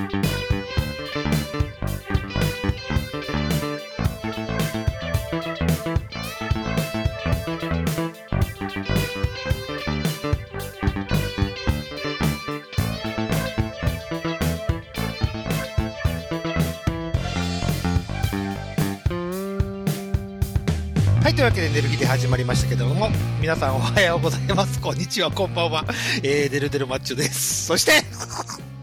はい、というわけで、デルギで始まりましたけども、皆さんおはようございます。こんにちは、こんばんは。えー、デルデルマッチョです。そして、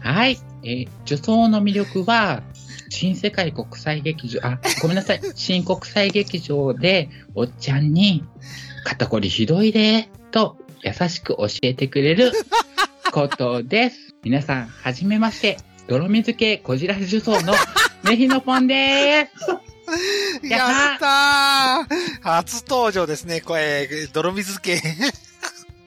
はい。えー女装の魅力は、新世界国際劇場、あ、ごめんなさい。新国際劇場で、おっちゃんに、肩こりひどいで、と、優しく教えてくれることです。皆さん、はじめまして。泥水系こじらせ女装のねひのぽんです。や やったー初登場ですね、これ、泥水系。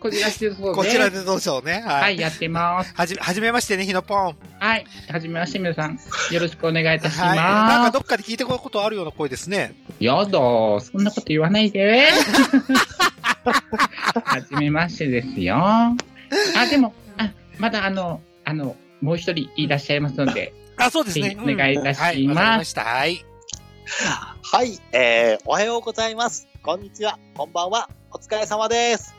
こじらせ女装です。こちらでどうしようね。は。はいい、やってます。はじ、はじめましてね、ひのぽん。はい。はじめまして、皆さん。よろしくお願いいたしはい。なんます。かどっかで聞いてこいことあるような声ですね。やだ、そんなこと言わないで。はじめましてですよ。あ、でも、あ、まだあの、あの、もう一人いらっしゃいますので、あ、そうですね。お願いいたしますはい、わかりました。はい。はい、えー、おはようございます。こんにちは、こんばんは、お疲れ様です。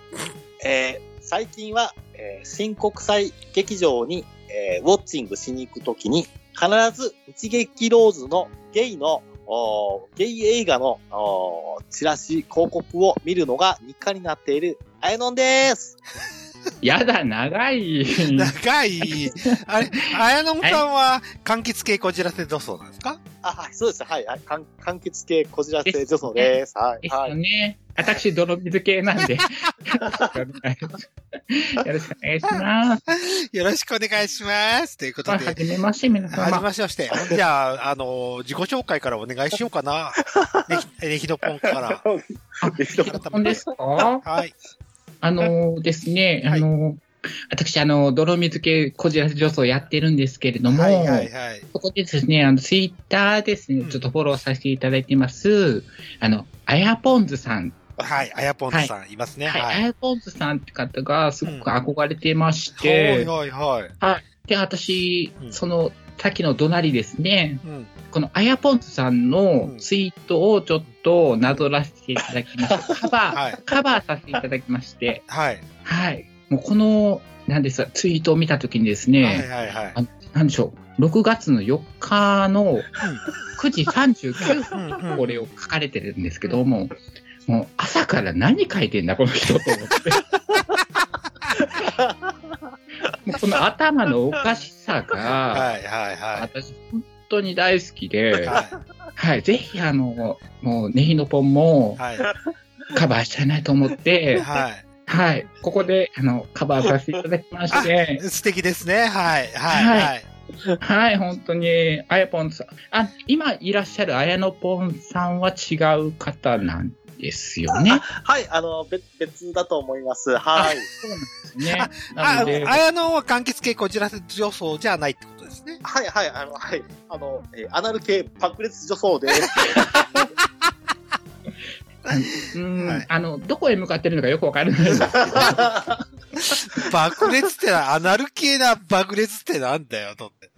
えー、最近は、えー新国際劇場に、えーウォッチングしに行くときに、必ず日劇ローズのゲイの、ゲイ映画の、チラシ広告を見るのが日課になっている、あやのんです。やだ、長い。長い。あれ、あやのんさんは、柑橘系こじらせ女装なんですか？あ、はい、そうです。はい、はい、かん柑橘系こじらせ女装です。はい、ですはい。よね。私、泥水系なんで。よろしくお願いします。よろしくお願いします。ということはで、じめまして、皆はじ様。めまして。じゃあ、あの、自己紹介からお願いしようかな。ねひ、ねひのぽんから。あ、本ですか？はい。あのですね、はいあの、私、あの、泥水系こじらせ女装やってるんですけれども、はいはいはい。そこでですね、あの、ツイッターですねうん、ちょっとフォローさせていただいてます、あの、あやぽんずさん。はい、あやぽんずさんいますね。はい、あはい。やぽんずさんって方がすごく憧れてましはいて、はいはい。で、私う、んその、さっきの隣ですね、うん。このあやぽんずさんのうんツイートをちょっとなぞらせていただきました。カバー、はい。カバーさせていただきまして、はい。はい。もうこの、なんですか、ツイートを見たときにですね、はいはいはい。あなんでしょう、6月の4日の9時39うん分、これを書かれてるんですけども、もう朝から何書いてんだ、この人と思って。もうこの頭のおかしさが、はいはいは私、本当に大好きい。で、ははい、ぜひ、あの、もう、ネヒノポンもい。はい。カバーしたいなと思って、はい。はい、ここで、あの、カバーさせていただきまして、素敵ですね。はい。はい。ははい。はい、本当に、あやぽんさん。あ、今いらっしゃるあやのぽんさんは違う方なんですよね。はい、あの、別、別だと思います。はい。そうなんですね。ああやのは柑橘系こじらせ女装じゃないってことですね。はい、はい、あの、はい。あの、えーアナル系爆裂女装です。うん、はいあの、どこへ向かってるのかよくわからないんですけど。爆裂ってな、アナル系な爆裂ってなんだよ、とって。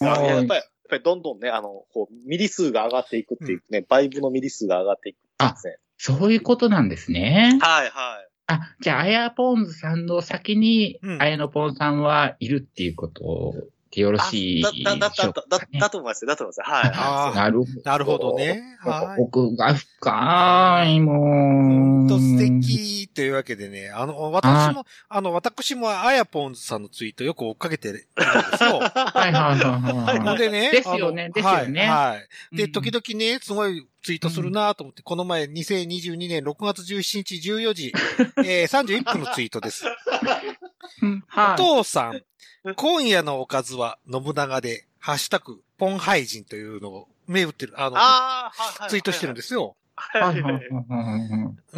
いややっぱり、やっぱりどんどんね、あの、こう、ミリ数が上がっていくっていうね、バイブのミリ数が上がっていくんですね。そういうことなんですね。はい、はい。あ、じゃあ、あやぽんさんの先にう、んあやのぽんさんはいるっていうことでよろしいでしあだ、だ、だ、ょうかだ、だ、だと思いますよ。だと思いますよ。はい。あなるほど。なるほどね。はい。奥が深い、もう。ほんと素敵というわけでね、あの、私も、あの、私もあやぽんずさんのツイートよく追っかけてるんですよ。はいはいはいはいでね。ですよねですよねはい。はい。で、うん時々ね、すごいツイートするなと思って、この前2022年6月17日14時、えー、31分のツイートです。うんおはい。父さん、今夜のおかずは信長で、ハッシュタグ、ポンハイジンというのを、銘打ってる、あの、あ。ツイートしてるんですよ。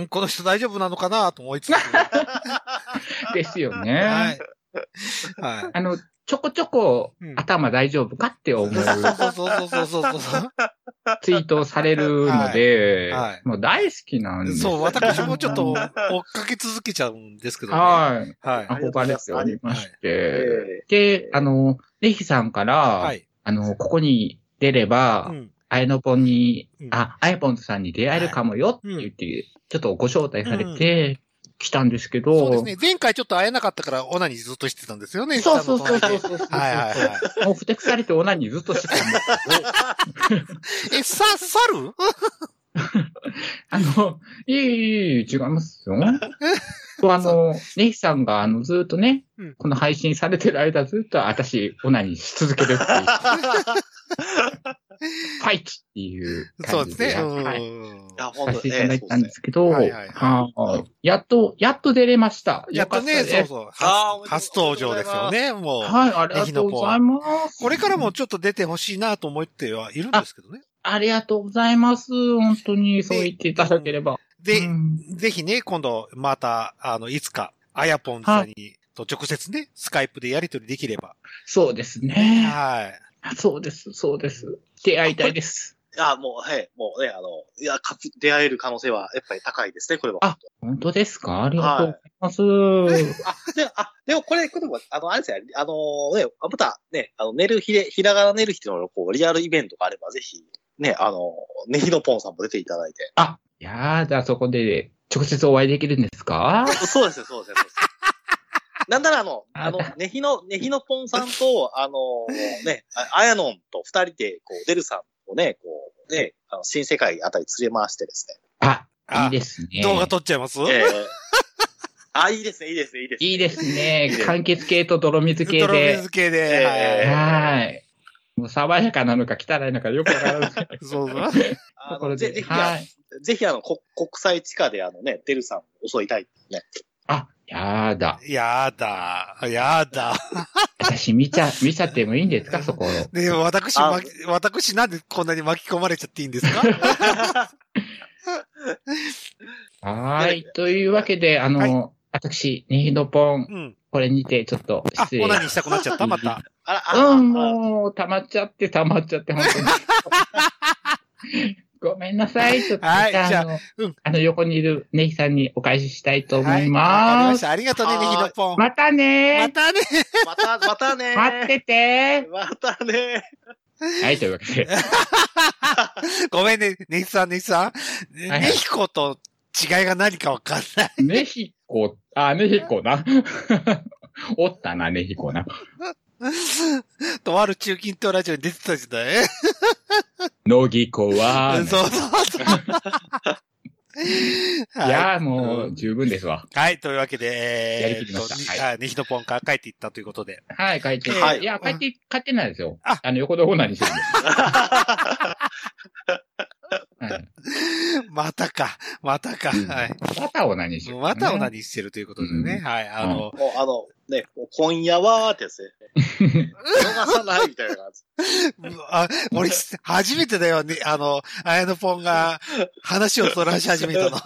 この人大丈夫なのかなと思いつつ。ですよはねい。。はい。あの、ちょこちょこうん頭大丈夫かって思うそうそうそうそうそうそう。ツイートをされるのではいはい、もう大好きなんです。そう、私もちょっと追っかけ続けちゃうんですけどね。はい。はい。憧れておりましえて。で、あの、レヒさんから、はい。あの、ここに出れば、うん。あやのぽんに、うんあ、あやぽんさんに出会えるかもよって言って、ちょっとご招待されて、来たんですけど、そうですね。前回ちょっと会えなかったから、オナにずっとしてたんですよね。そうそうそう下の隣でそうそうそう。はいはいはい。もうふてくされてオナニーずっとしてたんですけど、え、さ、猿？あの、いえいえいえ、違いますよ。そ うあの、ネヒさんが、あの、ずっとね、うんこの配信されてる間、ずっと私、オナニーし続けるっていう、ファイトっていう感じで、そうですね。はい、させていただいたんですけど、そうですねはいはいはいやっと、やっと出れました。やっとね、そうそう初登場ですよね、もう。はい、ありがとうございます。これからもちょっと出てほしいなと思ってはいるんですけどね。ありがとうございます。本当に、そう言っていただければ。で、うんぜひね、今度、また、あの、いつか、あやぽんさんに、と直接ね、スカイプでやり取りできれば。そうですね。はい。そうです、そうです。出会いたいです。いや、もう、はい、もうね、あの、いや、か出会える可能性はやっぱり高いですね、これは。あ本当ですか？ありがとうございます。あ、で、あ、でもこれ、これも、あの、あれですよ、あのね、また、ね、あの、寝る日で、ひらがな寝る日の、こう、リアルイベントがあれば、ぜひ、ね、あの、ねひのぽんさんも出ていただいて。あ、やだ、そこで直接お会いできるんですか？そうですよ、そうですよ。そうですなんなら、あの、ああの、ねひの、ねひのぽんさんと、あの、ね、ああやのんと二人で、こう、デルさんをね、こう、ね、あの、新世界あたり連れ回してですね。あ、あいいですね。動画撮っちゃいます？ええあ、いいですね、いいですね、いいですね。いいですいいねです。柑橘系と泥水系泥で水。系で、ええはい。はい。もう爽やかなのか汚いのかよくわからない。そうそう。あところでのぜぜひ、はいぜひ、あの、こ国際地下で、あのね、デルさんを襲いたいね。あ、やだ。やだ、やだ。私見ちゃ、見ちゃってもいいんですか？そこ。で、私、私なんでこんなに巻き込まれちゃっていいんですか？はーい。というわけで、あの、はい私、ネヒノポン、うん。これにてちょっとあ、失礼。オナニーしたくなっちゃった？また。あら、あうん、あもう、溜まっちゃって、溜まっちゃって、本当に。ごめんなさい。ちょっと、はいじゃああの、うんあの、横にいるネヒさんにお返ししたいと思います。ました。ありがとうね、はいネギのポン。またねまたね。また、またね待っててまたねはい、というわけで。ごめんね、ネギさん、ネギさん。はいネギコと違いが何かわかんない。ネヒコ、あ、ネヒコな。おったな、ネヒコな。とある中近東ラジオに出てたじゃないノギコは、そうそうそう。いやーもう十分ですわ。はい、というわけで、やえー、りきりましたと、はいあネヒのポンから帰っていったということで。はい、帰って。はいいや、帰って、帰ってないですよ。ああの、横でオナニーしてるんです。はい。またか、またか、うんはい。またオナニーしてる、またオナニーしてるということでね。うんはい、あの、もう、あの、ね、今夜はーってやつね。逃さないみたいな感じ。あ、俺、初めてだよね、あの、あやのポンが話をそらし始めたの。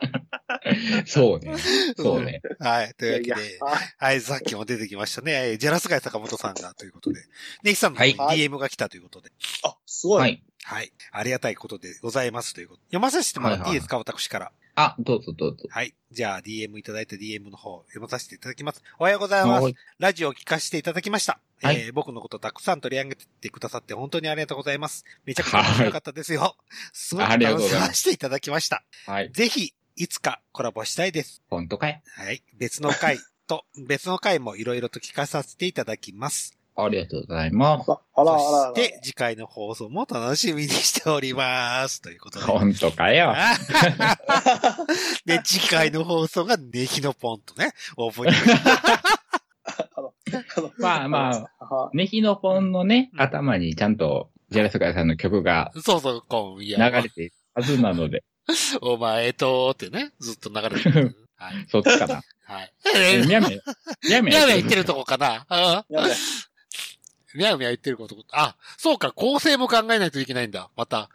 そうね。そうね。はい、というわけいやで、はい、さっきも出てきましたね。えージェラスガイ坂本さんがということで。ネキさんの DM が来たということで。あ、すごい。はい。はい。ありがたいことでございますということ。読まさせてもらっていいですか、私から。あ、どうぞどうぞ。はい。じゃあ、DM いただいた DM の方、読まさせていただきます。おはようございます。はいラジオを聞かせていただきました。はいえー僕のことたくさん取り上げてくださって本当にありがとうございます。めちゃくちゃ面白かったですよ。すごくありがと楽しませていただきました。はい。ぜひ、いつかコラボしたいです。本当かい？はい。別の回と、別の回もいろいろと聞かさせていただきます。ありがとうございます。ああらあらあら。そして、次回の放送も楽しみにしております。ということで。本当かよ。で、次回の放送がネヒのポンとね、オープニング。まあまあはネヒのポンのね、うん頭にちゃんと、ジェラスガイさんの曲がそうそう、今流夜。れているはずなので、お前と、ってね、ずっと流れてる。はい。そっちかな。はい。えみやめ、みやめみやみや言ってるとこかなみやみや言ってること。あ、そうか、構成も考えないといけないんだ。また、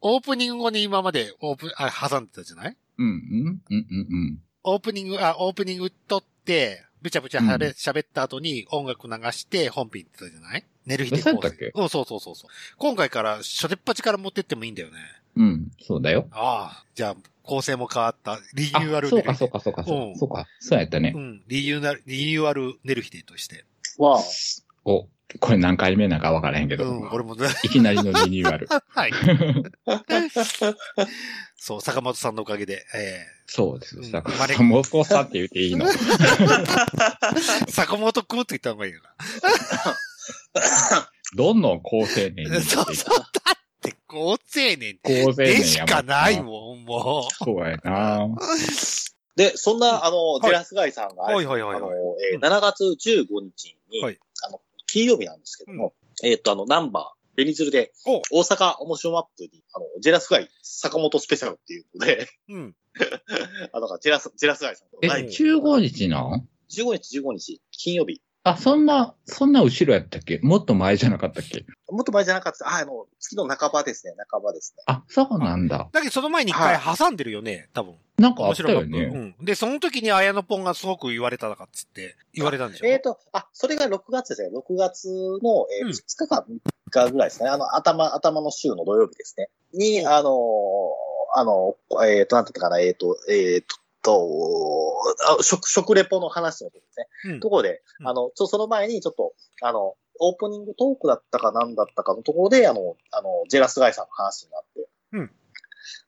オープニング後に今までオープン、あ、挟んでたじゃない？うん、うん、うん、うん、うん。オープニング、あ、オープニング撮って、ぶちゃぶちゃ喋った後に音楽流して本編行ってたじゃない？寝る日でそうやったっけ？うん、そうそうそうそう。今回から初手っ端から持ってってもいいんだよね。うん、そうだよ。ああ、じゃあ、構成も変わった。リニあューアルそうか、寝る日そうか、そうか、そううんか、そうか。そうやったねう。ん、リニューアル、リニューアル寝る日でとして。わあ。お、これ何回目なんかわからへんけど。うん、俺もね、いきなりのリニューアル。はい。そう、坂本さんのおかげで、えそうです。うん坂本さんって言っていいの？ー、坂本くんって言った方がいいよ どんどん高青年になな。っていく。そうそう、だって、高青年高青年やでしかないん。もん、もそうやな。で、そんな、あの、はい。ジェラスガイさんが、はいはいはいはい。あの、えーうん7月15日に、はいあの、金曜日なんですけども、えーっと、あの、ナンバー、ベニズルで、お。大阪面白マップに、あの、ジェラスガイ坂本スペシャルっていうので、う。うん。あの、ジェラス、ジェラスガイさんとえ、ライブ。15日なん15日、15日、金曜日。あ、そんな、そんな後ろやったっけ？もっと前じゃなかったっけ？もっと前じゃなかった。あ、あの、月の半ばですね、半ばですね。あ、そうなんだ。だけどその前に一回挟んでるよね、多分。なんかあ面白かった。よね。うん。で、その時に綾野ポンがすごく言われたのかっつって、言われたんでしょ？えっ、と、あ、それが6月ですね。6月の、えーうん2日か3日ぐらいですね。あの、頭、頭の週の土曜日ですね。に、あのーあの、えっ、と、なんて言ったかな、えっ、と、えっ、と、あ食、食レポの話の時ですね。うんところで、うんあの、ちょ、その前にちょっと、あの、オープニングトークだったかなんだったかのところで、あの、あの、ジェラスガイさんの話になって。うん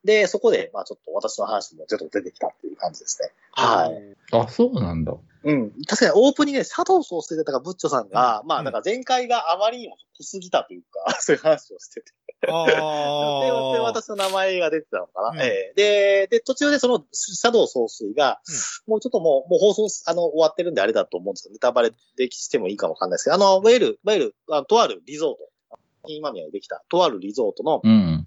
で、そこで、まあちょっと私の話もちょっと出てきたっていう感じですね。はい。あ、そうなんだ。うん。確かにオープニングで佐藤総帥だったかブッチョさんが、まあ、うんだから前回があまりにも濃すぎたというか、そういう話をしてて。あで。私の名前が出てたのかな。うんええで、で、途中でその、佐藤総帥が、もうちょっともう、もう放送、あの、終わってるんであれだと思うんですけど、ネタバレでしてもいいかもわかんないですけど、あの、いわゆる、いわゆる、あのとあるリゾート、今宮にできた、とあるリゾートの、うん。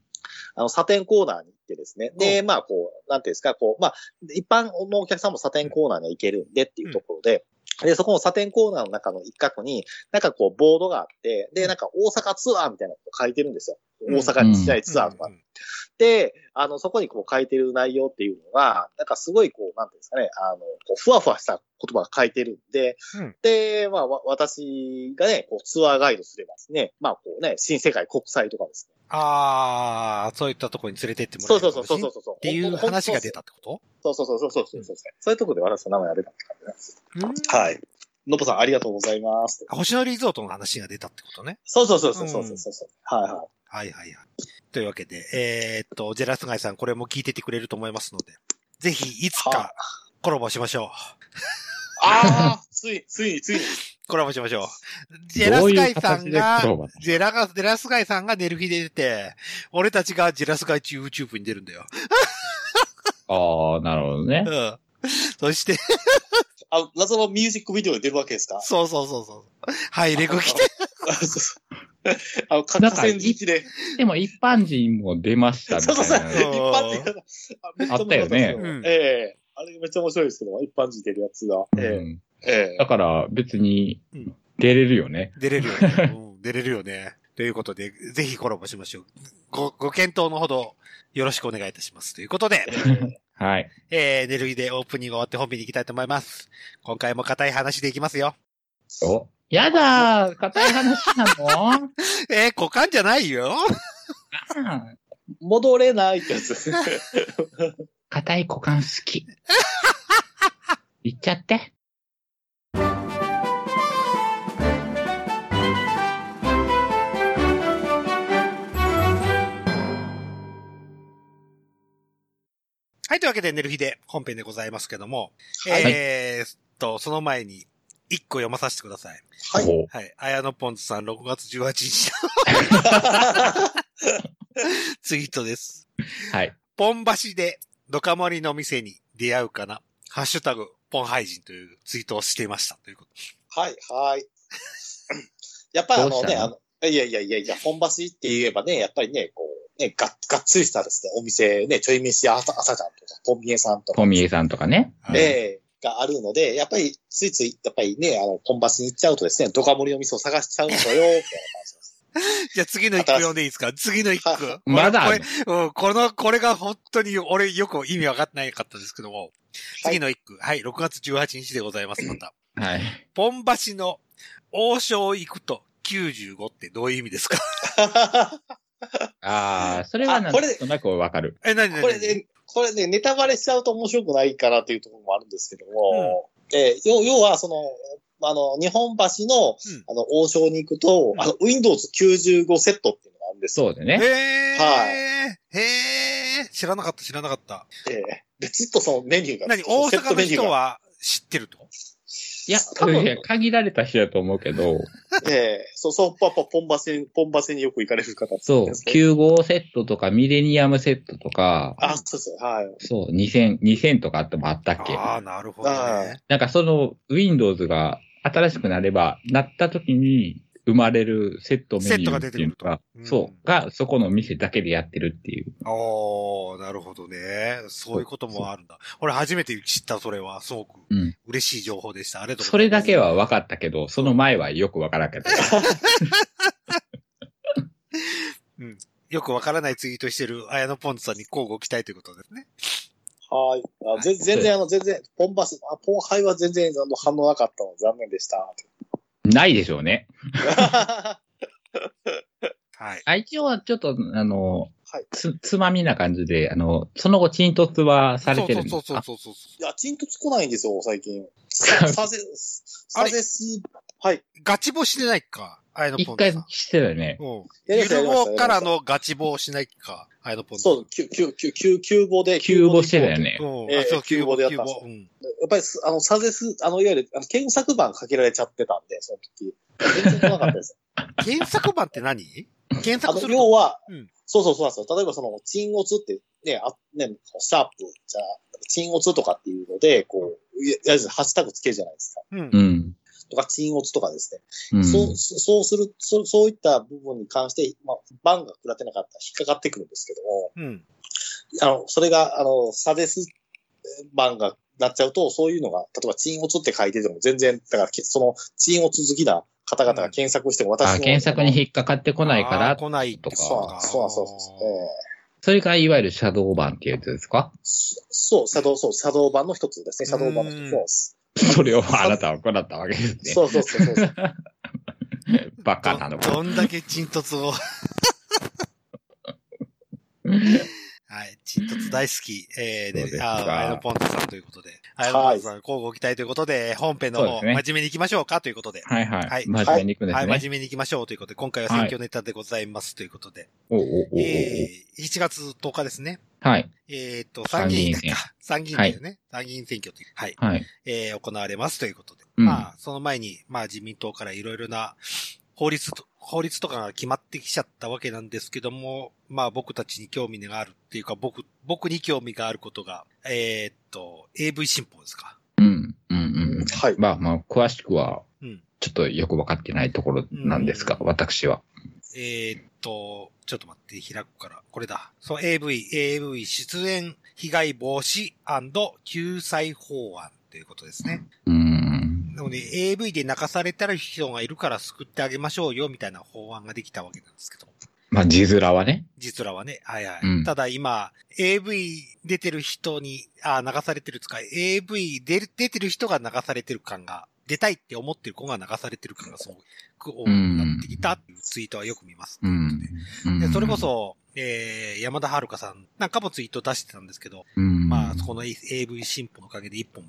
あの、サテンコーナーに行ってですね。で、まあ、こう、なんていうんですか、こう、まあ、一般のお客さんもサテンコーナーには行けるんでっていうところで、で、そこのサテンコーナーの中の一角に、なんかこう、ボードがあって、で、なんか大阪ツアーみたいなこと書いてるんですよ。うん大阪に試合ツアーとか。うんで、あの、そこにこう書いてる内容っていうのが、なんかすごいこう、なんていうんですかね、あの、こうふわふわした言葉が書いてるんで、うんで、まあ、わ私がね、こう、ツアーガイドすればですね、まあ、こうね、新世界国際とかですね。ああ、そういったところに連れてってもらそうえるそうそうそうそうそう。っていう話が出たってこと？そうそうそうそうそうそうそう。そういうところで私の名前が出たって感じなんです。うんはい。のぼさんありがとうございます。星野リゾートの話が出たってことね。そうそうそうそうそうそうそう。はいはい。はいはいはい。というわけで、えーっと、ジェラスガイさんこれも聞いててくれると思いますので、ぜひいつはかコラボしましょう。ああつい、ついに、ついに。コラボしましょう。ジェラスガイさんどういうジェラガ、ジェラスガイさんが寝る日で出て、俺たちがジェラスガイ YouTube に出るんだよ。ああ、なるほどねう。ん。そして、あ、謎のミュージックビデオに出るわけですか？そうそうそうそう。はい、レゴ来て。あの、河川敷で。でも一般人も出ましたみそうそうそう。たいな。一般的な。めちゃ面白かですうんええあれめっちゃ面白いですけど、一般人出るやつが。えうんえええだから別にうん出れるよね。出れるよね。うん、出れるよね。ということで、ぜひコラボしましょう。ご、ご検討のほどよろしくお願いいたします。ということで、はい。えー、寝る日でオープニング終わって本編に行きたいと思います。今回も硬い話でいきますよ。お。やだー硬い話なの？えー、股間じゃないよ。うん戻れないってやつ。硬い股間好き。言っちゃって。はい、というわけで寝る日で本編でございますけども、はいえーっと、その前に一個読まさせてください。はい。おはい。綾野ポンズさん6月18日の ツイートです。はい。ポン橋でドカ盛りの店に出会うかな。ハッシュタグ、ポンハイジンというツイートをしていました。ということはい、はい。やっぱりあのね、あの、いやいやいやいや、本橋って言えばね、やっぱりね、こう、ね、がっ、がっつりしたですね、お店、ね、ちょい飯朝、朝ちゃんとか、ポンミエさんとか、トミエさんとかね。はいええがあるので、やっぱり、ついつい、やっぱりね、あの、本橋に行っちゃうとですね、ドカ盛りの店を探しちゃうのよ、みたいな感じです。じゃあ次の一句読んでいいですか？次の一句は。まだあるこれ、うん、この、これが本当に俺よく意味分かってないかったですけども。次の一句。はい、6月18日でございます、また。はい。ポン橋の王将行くと95ってどういう意味ですか？ああ、それはなんあこれとなくわかる。え、なになにこれね、これね、ネタバレしちゃうと面白くないかなっていうところもあるんですけども、えー要要は、その、あの、日本橋の、うんあの、王将に行くと、うんあの、Windows 95セットっていうのがあるんですよ。そうでね。へー。はへー。知らなかった、知らなかった。えーで、ずっとそのメニューが。何大阪のトメニューが。人は知ってると？いや、多分いや限られた人だと思うけど、ええ。そう、そう、パパ、ポンバセに、ポンバセによく行かれる方。そう、ですね。9号セットとかミレニアムセットとか、あ、そうそう、はい。そう、2000、2000とかあってもあったっけ。ああ、なるほどはね。なんかその Windows が新しくなれば、なった時に生まれるセットメニューっていうのが、セットが出てくるとうんそう、がそこの店だけでやってるっていう。おー、なるほどね。そういうこともあるんだ。俺初めて知った、それは。すごくうん。嬉しい情報でした。ありがとうごそれざいます。だけは分かったけど、その前はよく分からんかった。よくわからないツイートしてる綾野ポンズさんに交互期待ということですね。はい。あ全全然、あの、全然、ポンバス、あポンハイは全然、あの、反応なかったので残念でした。ないでしょうね。はい。あ一応はちょっと、あの、はい。つ、つまみな感じで、あの、その後、沈突はされてるんですか？そうそうそうそうそういや、チンとつこないんですよ、最近。さ、さぜ、さぜす、はい。ガチボしてないか、綾野ポ一回ンズさん。してたよね。うん。やりましたゆましたぼからのガチボをしないか、綾野ポンズさん。そう、キュ、キュ、キュ、キュ、キューボで。キューボしてたよね。うん。ええあそう、キューボでやったんですキューボうん。やっぱりす、あの、サゼス、あの、いわゆる、あの、検索版かけられちゃってたんで、その時。全然来なかったです。検索版って何？検あの、索する要は、うんそうそうそうなんですよ。例えばその、鎮オツって、ね、あ、ね、シャープ、じゃあ、鎮オツとかっていうので、こう、ややるハッシュタグつけるじゃないですか。うんう。ん。とか、鎮オツとかですね。うん。そう、そそうする、そそういった部分に関して、まあ、バンが食らってなかったら引っかかってくるんですけども、うん。あの、それが、あの、サデス版がなっちゃうと、そういうのが、例えば、チンオツって書いてても全然、だから、けその、チンオツ好きな方々が検索しても私あ、の、検索に引っかかってこないから、来ないとそうなんか。そうそうなんそうなんえそれがいわゆるシャドー版っていうやつですか？そう、シャドウ、そう、シャドウ版の一つですね。シャドウ版の一つです。それをあなたは行ったわけですね。そうそうそうそう。バカなのどどんだけ沈突を。はい。沈突大好き。えー、そうであー、アイノポンズさんということで。アイノポンズさん、交互期待ということで、本編の方、ね真面目に行きましょうかということで。はいはい。はい真面目に行くんですはい、ね。真面目に行きましょうということで、今回は選挙ネタでございますということで。おうおうおうおうえー、7月10日ですね。はい。えっ、と、参議院参議院か。参議院だよね。参議院選挙という。はい。はい。えー、行われますということで。うんまあ、その前に、まあ自民党からいろいろな法律と、法律とかが決まってきちゃったわけなんですけども、まあ僕たちに興味があるっていうか、僕、僕に興味があることが、えーっと、AV 新法ですか。うん。うんうん。はい。まあまあ、詳しくは、うん。ちょっとよくわかってないところなんですが、うん私は。えーっと、ちょっと待って、開くから。これだ。そう、AV、AV 出演被害防止救済法案ということですね。うーん。なので、AV で泣かされたら人がいるから救ってあげましょうよ、みたいな法案ができたわけなんですけど。まあ、字面はね。実らはね。はいはい。うんただ今、AV 出てる人に、あ、流されてる使い、AV 出る出てる人が流されてる感が、出たいって思ってる子が流されてる感がすごく多くなってきたっていうツイートはよく見ます。うん。でそれこ、そ、えー、山田遥さんなんかもツイート出してたんですけど、うん。まあ、この AV 進歩のおかげで一本、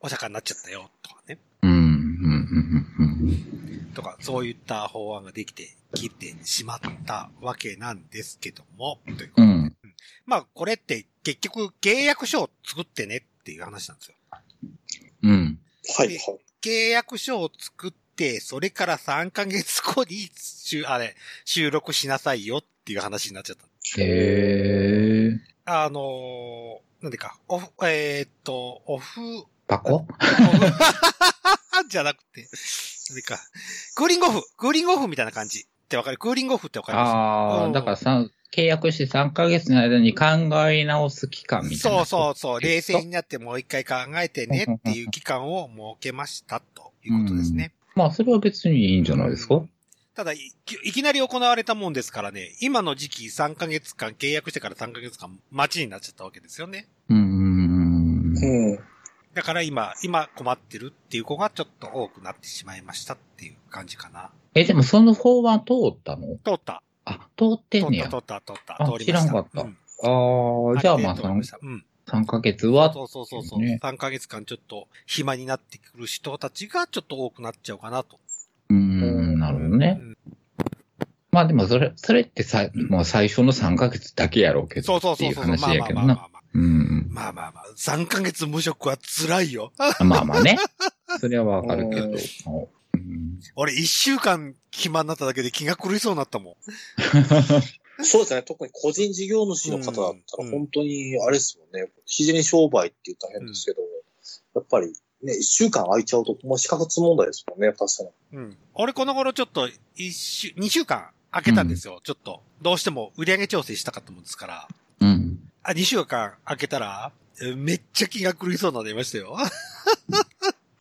お釈迦になっちゃったよ、とかね。うん。うん。うん。とか、そういった法案ができて、きてしまったわけなんですけども、ということでうん。まあ、これって結局契約書を作ってねっていう話なんですよ。うん。はい。ではい。契約書を作って、それから3ヶ月後に、しゅあれ、収録しなさいよっていう話になっちゃった。へー。あのー、なんでか、オフ、えーっと、オフ、パコ？じゃなくて、なんでか、クーリングオフ、クーリングオフみたいな感じってわかる？クーリングオフってわかります？ああ、うんだからさ、契約して3ヶ月の間に考え直す期間みたいそうな。そうそう、冷静になってもう一回考えてねっていう期間を設けましたということですね。まあ、それは別にいいんじゃないですか？ただい、いきなり行われたもんですからね、今の時期3ヶ月間、契約してから3ヶ月間待ちになっちゃったわけですよね。うん。うん。だから今、今困ってるっていう子がちょっと多くなってしまいましたっていう感じかな。え、でもその法案通ったの？通った。あ、通ってんねや。通った、通った、通った。知らんかったうんああ、じゃあまあ3通りし、たうん。3ヶ月は、そうそうそうそう。ね3ヶ月間ちょっと暇になってくる人たちがちょっと多くなっちゃうかなと。うーん、なるほどね。うんまあでもそれ、それってさ、もう最初の3ヶ月だけやろうけど。そうそうそう話やけどな。まあまあまあ。3ヶ月無職は辛いよ。まあまあね。それはわかるけど。うんうん俺1週間暇になっただけで気が狂いそうになったもん。そうですね。特に個人事業主の方だったうんら、本当に、あれですよね。自然商売って言ったら変ですけど、やっぱり、ね、一週間空いちゃうと、もう資格つ問題ですもんね、確かに。うん。俺この頃ちょっと一週、2週間空けたんですよ。ちょっと。どうしても売上調整したかったもんですから。うん。あ、2週間空けたら、えめっちゃ気が狂いそうになりましたよ。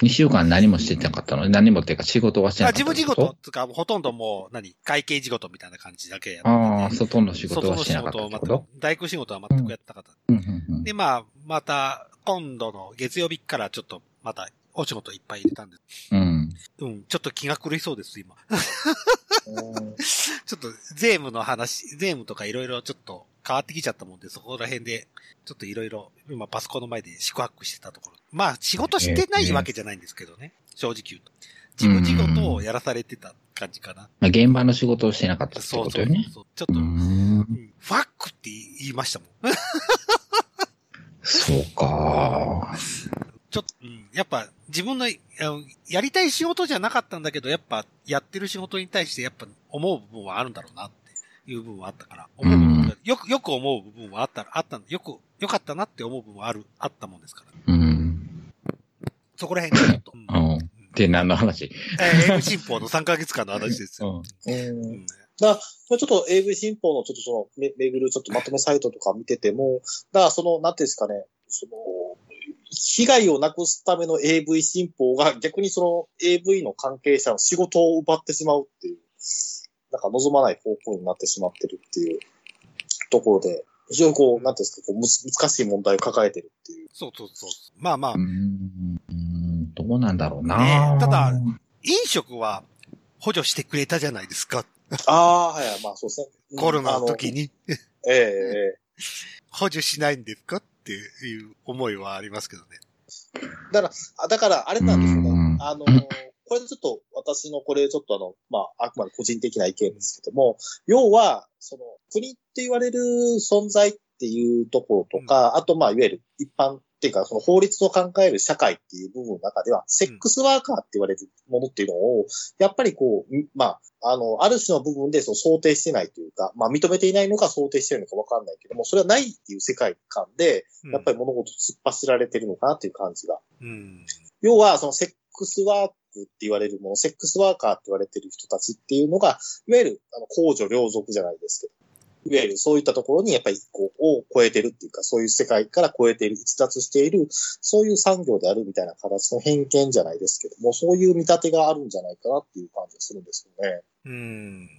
2週間何もしてなかったの？何もっていうか仕事はしてなあかった自分仕ってこと事つか、ほとんどもう、何？会計仕事みたいな感じだけやってて、ああ、外の仕事外の仕はしてなかった事を全くってこと、大工仕事は全くやってなかった。で、まあ、また、今度の月曜日からちょっと、また、お仕事いっぱい入れたんです。うん。うん、ちょっと気が狂いそうです、今。うん ちょっと、税務の話、税務とかいろいろちょっと変わってきちゃったもんで、そこら辺で、ちょっといろいろ、今パソコンの前で宿泊してたところ。まあ、仕事してないわけじゃないんですけどね。正直言うと。自分仕事をやらされてた感じかな。まあ、現場の仕事をしてなかったってそうそうことよね。そう。ちょっと。うんファックって言いましたもん。そうか。ちょっと、うん、やっぱ自分のあのやりたい仕事じゃなかったんだけど、やっぱやってる仕事に対してやっぱ思う部分はあるんだろうなっていう部分はあったから、思う部分がよく、よく思う部分はあった、あった、よく、よかったなって思う部分はある、あったもんですから。うん。そこら辺でちょっと。う んうん。で、何の話？えー、英語新報の3ヶ月間の話ですよ。うん。うんうんだちょっと AV 新報のちょっとその、め、めぐるちょっとまとめサイトとか見てても、だその、なんていうんですかね、その、被害をなくすための AV 新報が逆にその AV の関係者の仕事を奪ってしまうっていう、なんか望まない方向になってしまってるっていうところで、非常にこう、なんていうんですか、こうむず難しい問題を抱えてるっていう。そうそうそう。まあまあう、ん。うんどうなんだろうな、ねただ飲食は補助してくれたじゃないですか。ああ、はい、まあそうですね。コロナの時に。に。ええええ 補助しないんですか？っていう思いはありますけどね。だから、あだから、あれなんですよねうん。あの、これでちょっと、私のこれちょっとあの、まあ、あくまで個人的な意見ですけども、要は、その、国って言われる存在っていうところとか、あと、まあ、いわゆる一般っていうか、その法律の考える社会っていう部分の中では、セックスワーカーって言われるものっていうのを、やっぱりこう、んまあ、あの、ある種の部分でその想定してないというか、まあ、認めていないのか想定しているのかわかんないけども、それはないっていう世界観で、やっぱり物事突っ走られてるのかなっていう感じが。り、うん。要は、そのセックスワークって言われるもの、セックスワーカーって言われてる人たちっていうのが、いわゆる、あの、公序良俗じゃないですけど、いわゆるそういったところにやっぱり、こう、を超えてるっていうか、そういう世界から超えている、逸脱している、そういう産業であるみたいな形の偏見じゃないですけども、そういう見立てがあるんじゃないかなっていう感じがするんですよね。うん。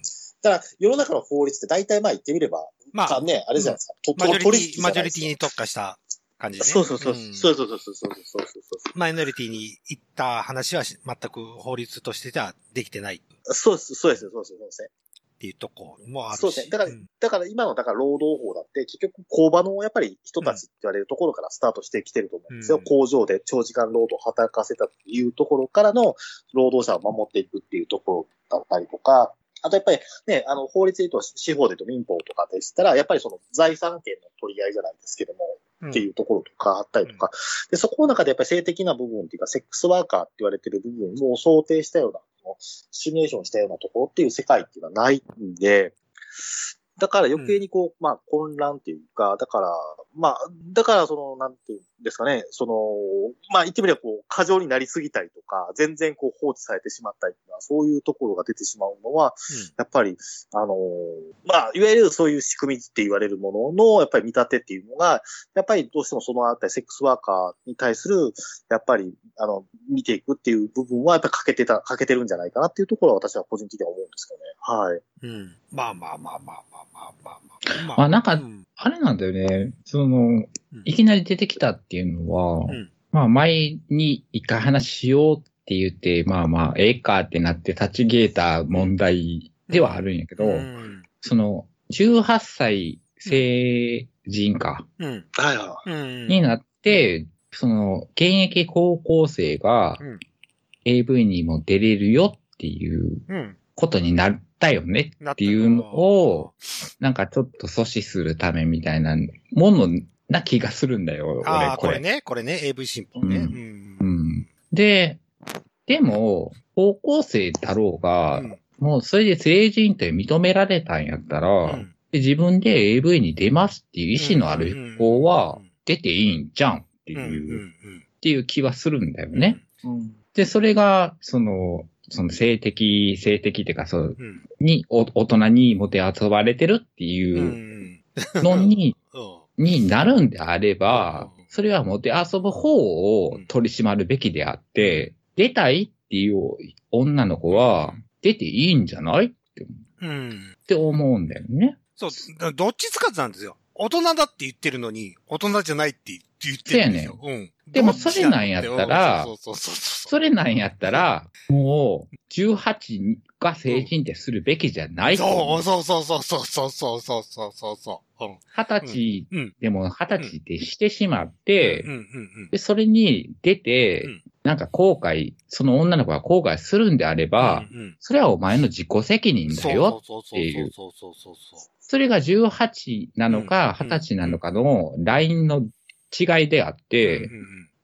だから、世の中の法律って大体まあ言ってみれば、まあ、ね、あれじゃないですか。とマジョリ取引ティ、マジョリティに特化した感じでね。そうそうそう。んそうそうそうそうそうそうそうマイノリティに行った話はし全く法律としてじゃできてないっそうです。そうです。そうです。そうです。ていうとこもあるし。そうですね。だから、んだから今の、だから労働法だって、結局工場のやっぱり人たちって言われるところからスタートしてきてると思うんですよ。うん工場で長時間労働を働かせたというところからの労働者を守っていくっていうところだったりとか、あとやっぱりね、あの法律で言うと、司法で言うと民法とかでしたら、やっぱりその財産権の取り合いじゃないですけども、うんっていうところとかあったりとか、で、そこの中でやっぱり性的な部分っていうか、セックスワーカーって言われてる部分を想定したような、シミュレーションしたようなところっていう世界っていうのはないんで、だから余計にこう、まあ混乱っていうか、だから、まあ、だからその、なんていうんですかね、その、まあ言ってみればこう、過剰になりすぎたりとか、全然こう放置されてしまったりとか、そういうところが出てしまうのは、やっぱり、あの、まあ、いわゆるそういう仕組みって言われるものの、やっぱり見立てっていうのが、やっぱりどうしてもそのあたり、セックスワーカーに対する、やっぱり、あの、見ていくっていう部分は、やっぱり欠けてた、欠けてるんじゃないかなっていうところは私は個人的には思うんですけどね。はい。うん。うん。まあまあまあまあまあまあまあまあ。まあなんかうん。あれなんだよね。その、いきなり出てきたっていうのは、うんままあ前に一回話しようって言って、まあまあ、ええかってなって立ちゲータ問題ではあるんやけど、うん。その、18歳成人か、うん。はいはうん。になって、その、現役高校生がうん AV にも出れるよっていううん。ことになったよねなっていうのを、なんかちょっと阻止するためみたいなものな気がするんだよ、ああ、俺これ。これね、これね、AV 新報ね。ううん。うん。で、でも、高校生だろうが、うんもうそれで成人って認められたんやったら、うんで自分で AV に出ますっていう意思のある子は、出ていいんじゃんっていう、うんっていう気はするんだよね。で、それが、その、その性的、性的っていうか、そう、うん。に、お大人にもてあそばれてるってうん。いううんのに、うん。になるんであればうん、それはもてあそぶ方を取り締まるべきであって、出たいっていう女の子は、出ていいんじゃない？ってうん。って思うんだよね。そう、だどっちつかずなんですよ。大人だって言ってるのに、大人じゃないって言ってるんですよ。うん。でもそれなんやったらそうそうそうそう。それなんやったら、もう、18が成人ってするべきじゃないそうう。そうそうそうそうそうそうそうそうそう。うん。二十歳うん。でも二十歳でしてしまってうん、で、それに出てうん、なんか後悔、その女の子が後悔するんであれば、それはお前の自己責任だよ。そうそうそうそうそうそうそうそう。それが18なのかうん20歳なのかのラインの違いであって、うん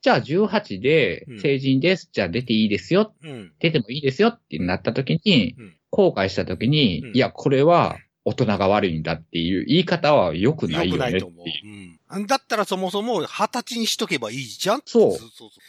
じゃあ18で成人です。じゃあ出ていいですよ。出てもいいですよってなった時にうん、後悔した時にうん、いや、これは大人が悪いんだっていう言い方は良くないよねっていう。うん。だったらそもそも二十歳にしとけばいいじゃんそう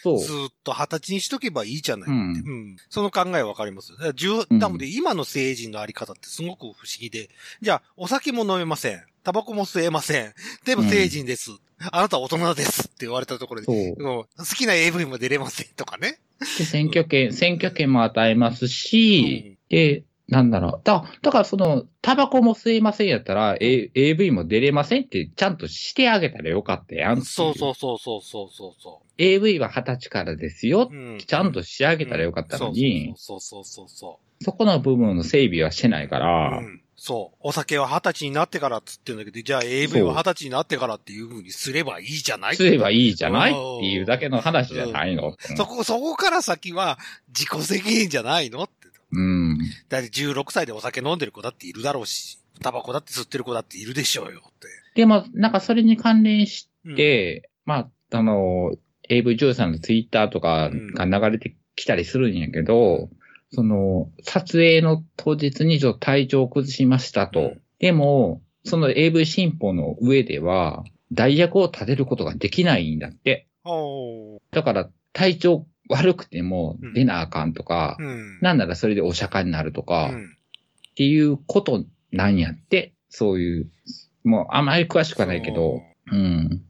そう。ずーっと二十歳にしとけばいいじゃない。ううん。ん。その考えはわかりますよ。だ多分で、今の成人のあり方ってすごく不思議で。じゃあ、お酒も飲めません。タバコも吸えません。でも成人です。あなたは大人ですって言われたところで、好きな AV も出れませんとかね。で、選挙権、選挙権も与えますし、で、なんだろう。だ、だからその、タバコも吸えませんやったら、A、AV も出れませんってちゃんとしてあげたらよかったやんそうそうそうそうそうそうそ AV は二十歳からですよう。。うん。ちゃんとしてあげたらよかったのに、そうそうそうそうそこの部分の整備はしてないか。ら、うん。そう。お酒は二十歳になってからっつってんだけど、じゃあ AV は二十歳になってからっていう風にすればいいじゃない？すればいいじゃないっうんていうだけの話じゃないの？そこ、そこから先は自己責任じゃないの？うん。だって16歳でお酒飲んでる子だっているだろうし、タバコだって吸ってる子だっているでしょうよって。でも、なんかそれに関連しうん、て、まあ、あの、AV 女優さんのツイッターとかが流れてきたりするんやけど、その、撮影の当日にちょっと体調を崩しましたと。うんでも、その AV 新法の上では、代役を立てることができないんだって。だから、体調悪くてもうん出なあかんとか、うん。なんならそれでお釈迦になるとか、っうんていうことなんやって、そういう、もうあまり詳しくはないけど、うん。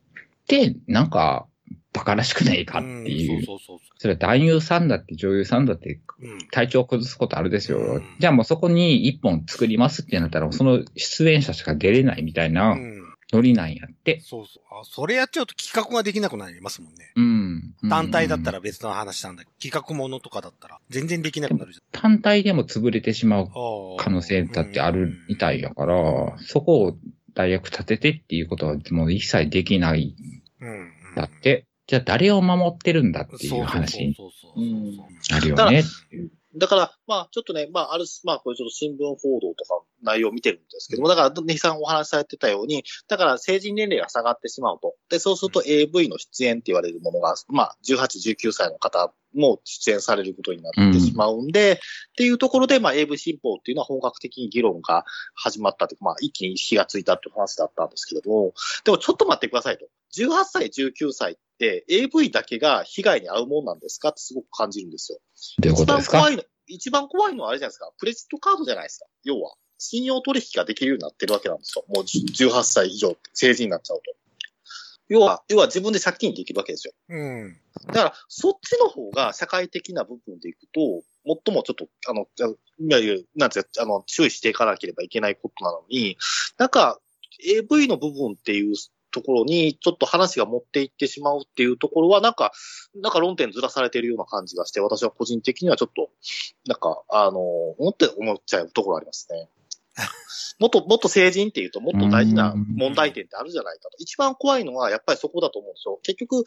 で、なんか、馬鹿らしくないかっていう。んそれは男優さんだって女優さんだって。体調を崩すことあるですよ。うんじゃあもうそこに一本作りますってなったら、その出演者しか出れないみたいなうん。ノリなんやって。そうそう。あ、それやっちゃうと企画ができなくなりますもんね。うん。単体だったら。ら別の話なんだけ？ど、企画ものとかだったら全然できなくなるじ単体でも潰れてしまう可能性だってあるみたいやから、そこを代役立ててっていうことはもう一切できないうん。うん。だって。じゃあ誰を守ってるんだっていそうう話に。なるよね。だから、まあ、ちょっとね、まあ、ある、まあ、これちょっと新聞報道とか内容を見てるんですけども、だから、ネヒさんお話しされてたように、だから成人年齢が下がってしまうと。で、そうすると AV の出演って言われるものが、まあ、18、19歳の方も出演されることになってしまうんで、っていうところで、まあ、AV 新法っていうのは本格的に議論が始まったというか、まあ、一気に火がついたっていう話だったんですけども、でもちょっと待ってくださいと。18歳、19歳って AV だけが被害に遭うもんなんですか？ってすごく感じるんですよ。どういうことですか？一番怖いの、一番怖いのはあれじゃないですか。クレジットカードじゃないですか。要は。信用取引ができるようになってるわけなんですよ。もう18歳以上、成人になっちゃうと。要は、要は自分で借金できるわけですよ。うん。だから、そっちの方が社会的な部分でいくと、最もちょっと、あの、いわゆる、なんていうかあの、注意していかなければいけないことなのに、なんか、AV の部分っていうところに、ちょっと話が持っていってしまうっていうところは、なんか、なんか論点ずらされてるような感じがして、私は個人的にはちょっと、なんか、あの、思って思っちゃうところありますね。もっと、もっと成人っていうと、もっと大事な問題点ってあるじゃないかと。一番怖いのは、やっぱりそこだと思うんですよ。結局、引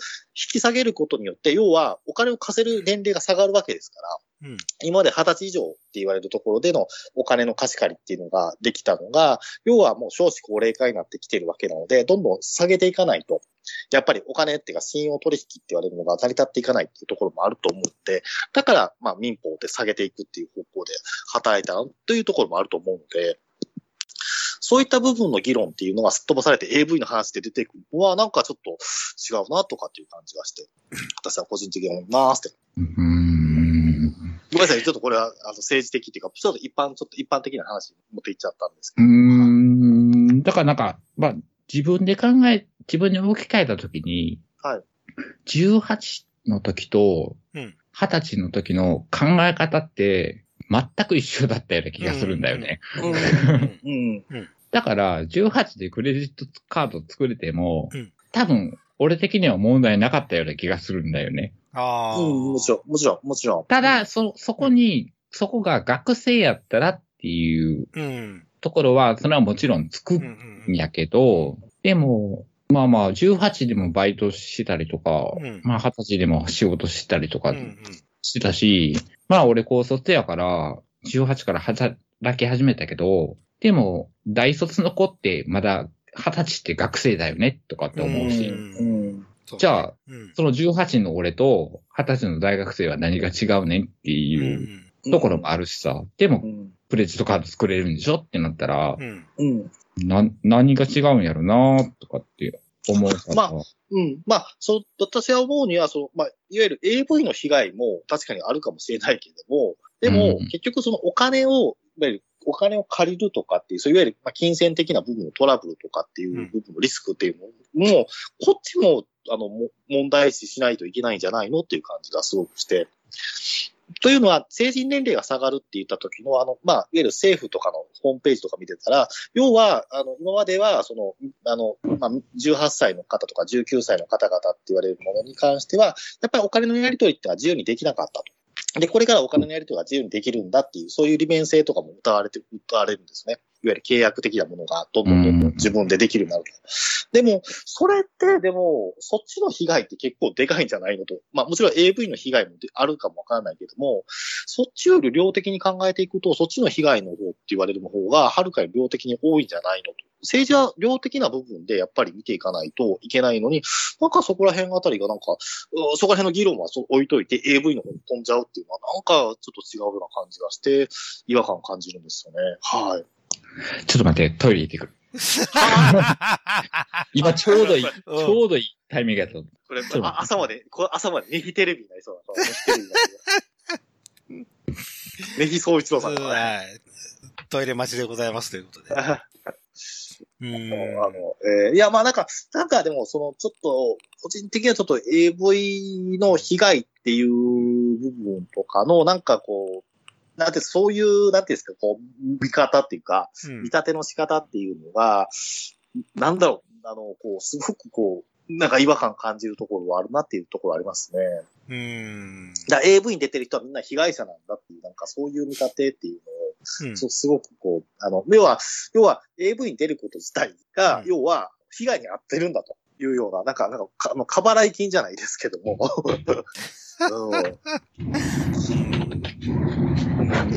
き下げることによって、要は、お金を貸せる年齢が下がるわけですから、うん。今まで二十歳以上って言われるところでのお金の貸し借りっていうのができたのが、要はもう少子高齢化になってきてるわけなので、どんどん下げていかないと、やっぱりお金っていうか信用取引って言われるのが成り立っていかないっていうところもあると思って、だから、まあ民法で下げていくっていう方向で働いたというところもあると思うので、そういった部分の議論っていうのがすっ飛ばされて AV の話で出てくるのは、なんかちょっと違うなとかっていう感じがして、私は個人的に思いますって。うーん。ごめんなさい、ちょっとこれはあの政治的っていうか、ちょっと一般、ちょっと一般的な話に持っていっちゃったんですけうーど。ん。だからなんか、まあ、自分で考え、自分に置き換えたときに、はい。18の時とうん、20歳の時の考え方って、全く一緒だったような気がするんだよね。うん。うん。だから、18でクレジットカード作れても、うん多分、俺的には問題なかったような気がするんだよね。ああ。うん、もちろん、もちろん、もちろん。ただ、そ、そこに、そこが学生やったらっていううん。ところは、それはもちろんつくうんうんんやけど、でも、まあまあ、18でもバイトしたりとか、うんまあ20歳でも仕事したりとかうん。うんしてたし、まあ俺高卒やから、18から働き始めたけど、でも、大卒の子ってまだ20歳って学生だよね、とかって思うし、うんじゃあ、うん。その18の俺と20歳の大学生は何が違うねんっていうところもあるしさ、でもう、ん。クレジットカード作れるんでしょってなったらう、ん。うん。な、何が違うんやろなとかって思うから。まうん。まあ、そう、私は思うには、その、まあ、いわゆる AV の被害も確かにあるかもしれないけれども、でも、うん結局そのお金を、いわゆるお金を借りるとかっていう、そういわゆるまあ金銭的な部分のトラブルとかっていう部分のリスクっていうのもう、こっちも、あの、問題視しないといけないんじゃないのっていう感じがすごくして。というのは、成人年齢が下がるって言った時の、あの、まあ、いわゆる政府とかのホームページとか見てたら、要は、あの、今までは、その、あの、まあ、18歳の方とか19歳の方々って言われるものに関しては、やっぱりお金のやり取りってのは自由にできなかったと。で、これからお金のやり取りが自由にできるんだっていう、そういう利便性とかも歌われて、歌われるんですね。いわゆる契約的なものがどんどんどんどん自分でできるようになると。でも、それって、でも、そっちの被害って結構でかいんじゃないのと。まあもちろん AV の被害もであるかもわからないけども、そっちより量的に考えていくと、そっちの被害の方って言われる方が、はるかに量的に多いんじゃないのと。政治は量的な部分でやっぱり見ていかないといけないのに、なんかそこら辺あたりがなんか、うんそこら辺の議論はそ置いといて AV の方に飛んじゃうっていうのは、なんかちょっと違うような感じがして、違和感を感じるんですよね。はい。ちょっと待って、トイレ行ってくる。今ちょうどいい、ちょうどいいタイミングやった。これ、朝まで、これ朝までネギテレビになりそうな。ネギ総一郎さん。トイレ待ちでございますということで。あうん。の、えーいや、まあなんか、なんかでも、その、ちょっと、個人的にはちょっと AV の被害っていう部分とかの、なんかこう、なんて、そういう、なんていうんですか、こう、見方っていうか、うん。見立ての仕方っていうのが、なんだろう、あの、こう、すごくこう、なんか違和感感じるところはあるなっていうところありますね。うん。だから AV に出てる人はみんな被害者なんだっていう、なんかそういう見立てっていうのを、うん。そうすごくこう、あの、要は、要は AV に出ること自体が、うん。要は被害に遭ってるんだというような、なんか、なんか、かあの、過払い金じゃないですけども、うん、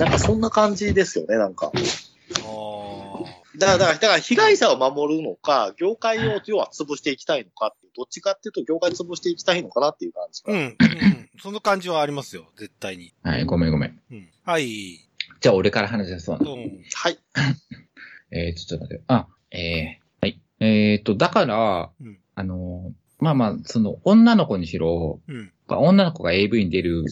なんかそんな感じですよね、なんか。だから、だから、だから被害者を守るのか、業界を要は潰していきたいのかっていう、どっちかっていうと業界潰していきたいのかなっていう感じが。うん。うん。その感じはありますよ。絶対に。はい、ごめんごめん。うん。はい。じゃあ俺から話しそうな。うん。はい。えー、ちょっと待って。あ、えー、はい。えーと、だから、うんあの、まあまあ、その、女の子にしろ、うん。女の子が AV に出る、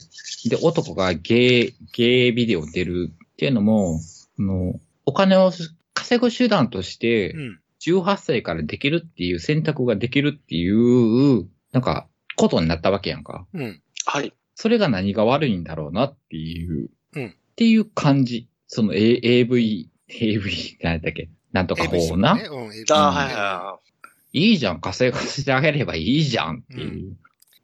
で、男がゲー、ゲービデオに出るっていうのも、あの、お金を稼ぐ手段としてう、ん。18歳からできるっていう選択ができるっていう、なんか、ことになったわけやんか。うん。はい。それが何が悪いんだろうなっていう、うんっていう感じ。その、A、AV、AV、何だっけ？なんとか法な、ねうん。ああ、はいはいはいいじゃん、稼がせてあげればいいじゃんっていう。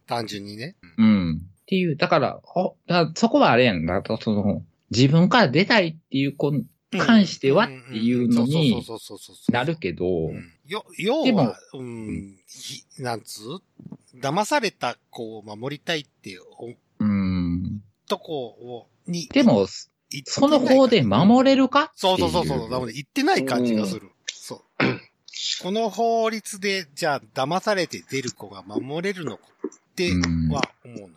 単純にね。うん。っていう、だから、ほだからそこはあれやんだと、その、自分から出たいっていう子に関してはっていうのにそうそうそうそうそうなるけど、うんよ、要でもは、うん、ひなんつう？騙された子を守りたいっていうおうん。とこを、に、でも、その方で守れるかそうそうそうそう。っていなので、言ってない感じがする。そう。この法律で、じゃあ、騙されて出る子が守れるのかってうんは思うの。うん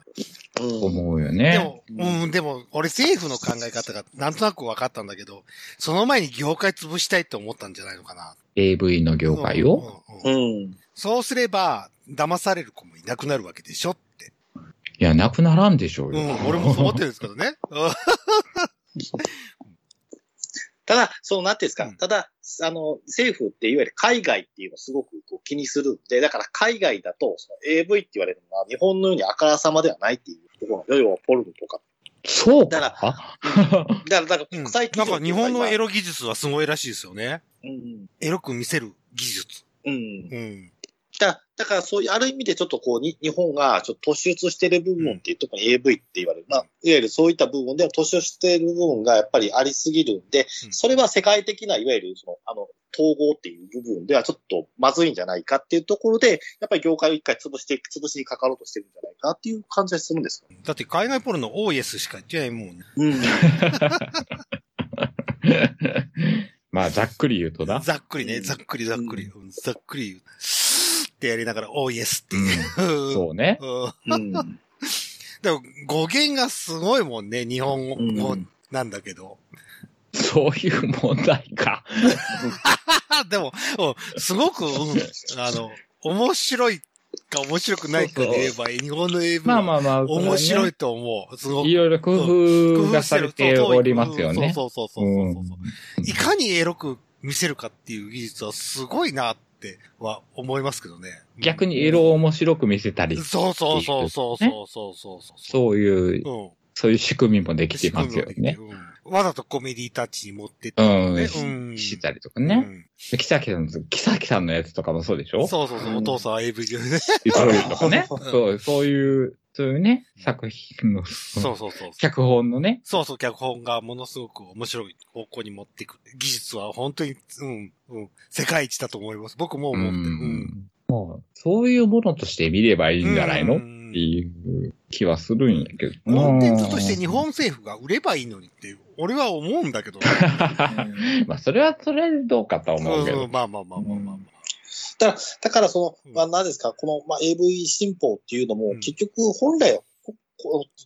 思うよでね。も、うん、でも、俺政府の考え方がなんとなく分かったんだけど、その前に業界潰したいって思ったんじゃないのかな。AV の業界を？うんうんうんうん。そうすれば、騙される子もいなくなるわけでしょって。いや、なくならんでしょうよ。うん、俺もそう思ってるんですけどね。うんただ、その、なんていうんですか、うんただ、あの、政府っていわゆる海外っていうのをすごくこう気にするんで、だから海外だと、その AV って言われるのは日本のようにあからさまではないっていうところ、要はポルノとか。そうだかだから、だからうん国際なんか日本のエロ、ロ技術はすごいらしいですよね。うん。エロく見せる技術。うん。うん。だだから、そういう、ある意味でちょっとこう、に日本がちょっと突出している部分っていうところに AV って言われる。まあ、いわゆるそういった部分では突出している部分がやっぱりありすぎるんで、うんそれは世界的な、いわゆるその、あの、統合っていう部分ではちょっとまずいんじゃないかっていうところで、やっぱり業界を一回潰していく、潰しにかかろうとしてるんじゃないかっていう感じがするんですよ。だって海外ポルノ OS しか言ってないもんね。うん。まあ、ざっくり言うとな。ざっくりね、うんざっくりざっくり。うんざっくり言う。ってやりながら OS ってういう。ん。そうね。うんうん。でも語源がすごいもんね、日本語うんなんだけど。そういう問題か。でも、うんすごく、うんあの、面白いか面白くないかで言えば、日本の AV はまあまあまあ。面白いい。と思う。すごく。いろいろ工夫がされておりますよね。そうそうそうそうそうそう、いかにエロく見せるかっていう技術はすごいなっっては思いますけどね。逆に色を面白く見せたり、ね、そうそうそうそうそうそうそう。そういう、うん、そういう仕組みもできてますよね。うん、わざとコメディタッチに持ってって、ね、うん、うん、したりとかね。うん、キサキさん、キサキさんのやつとかもそうでしょそうそうそう、お父さんは AV でね。そういうとかね。そう、そういうそういうね、作品の、そうそうそう。脚本のね、そうそう、脚本がものすごく面白い方向に持っていく。技術は本当に、うん、うん、世界一だと思います。僕も思ってる。うん。もう、そういうものとして見ればいいんじゃないの、うっんていう気はするんやけどコンテンツとして日本政府が売ればいいのにって、俺は思うんだけど。まあ、それは、それでどうかとは思うけどうん。まあまあまあまあまあまあ。だから、だからそうん。の、まあ、何ですか、この、まあ、AV 新法っていうのも、うん。結局、本来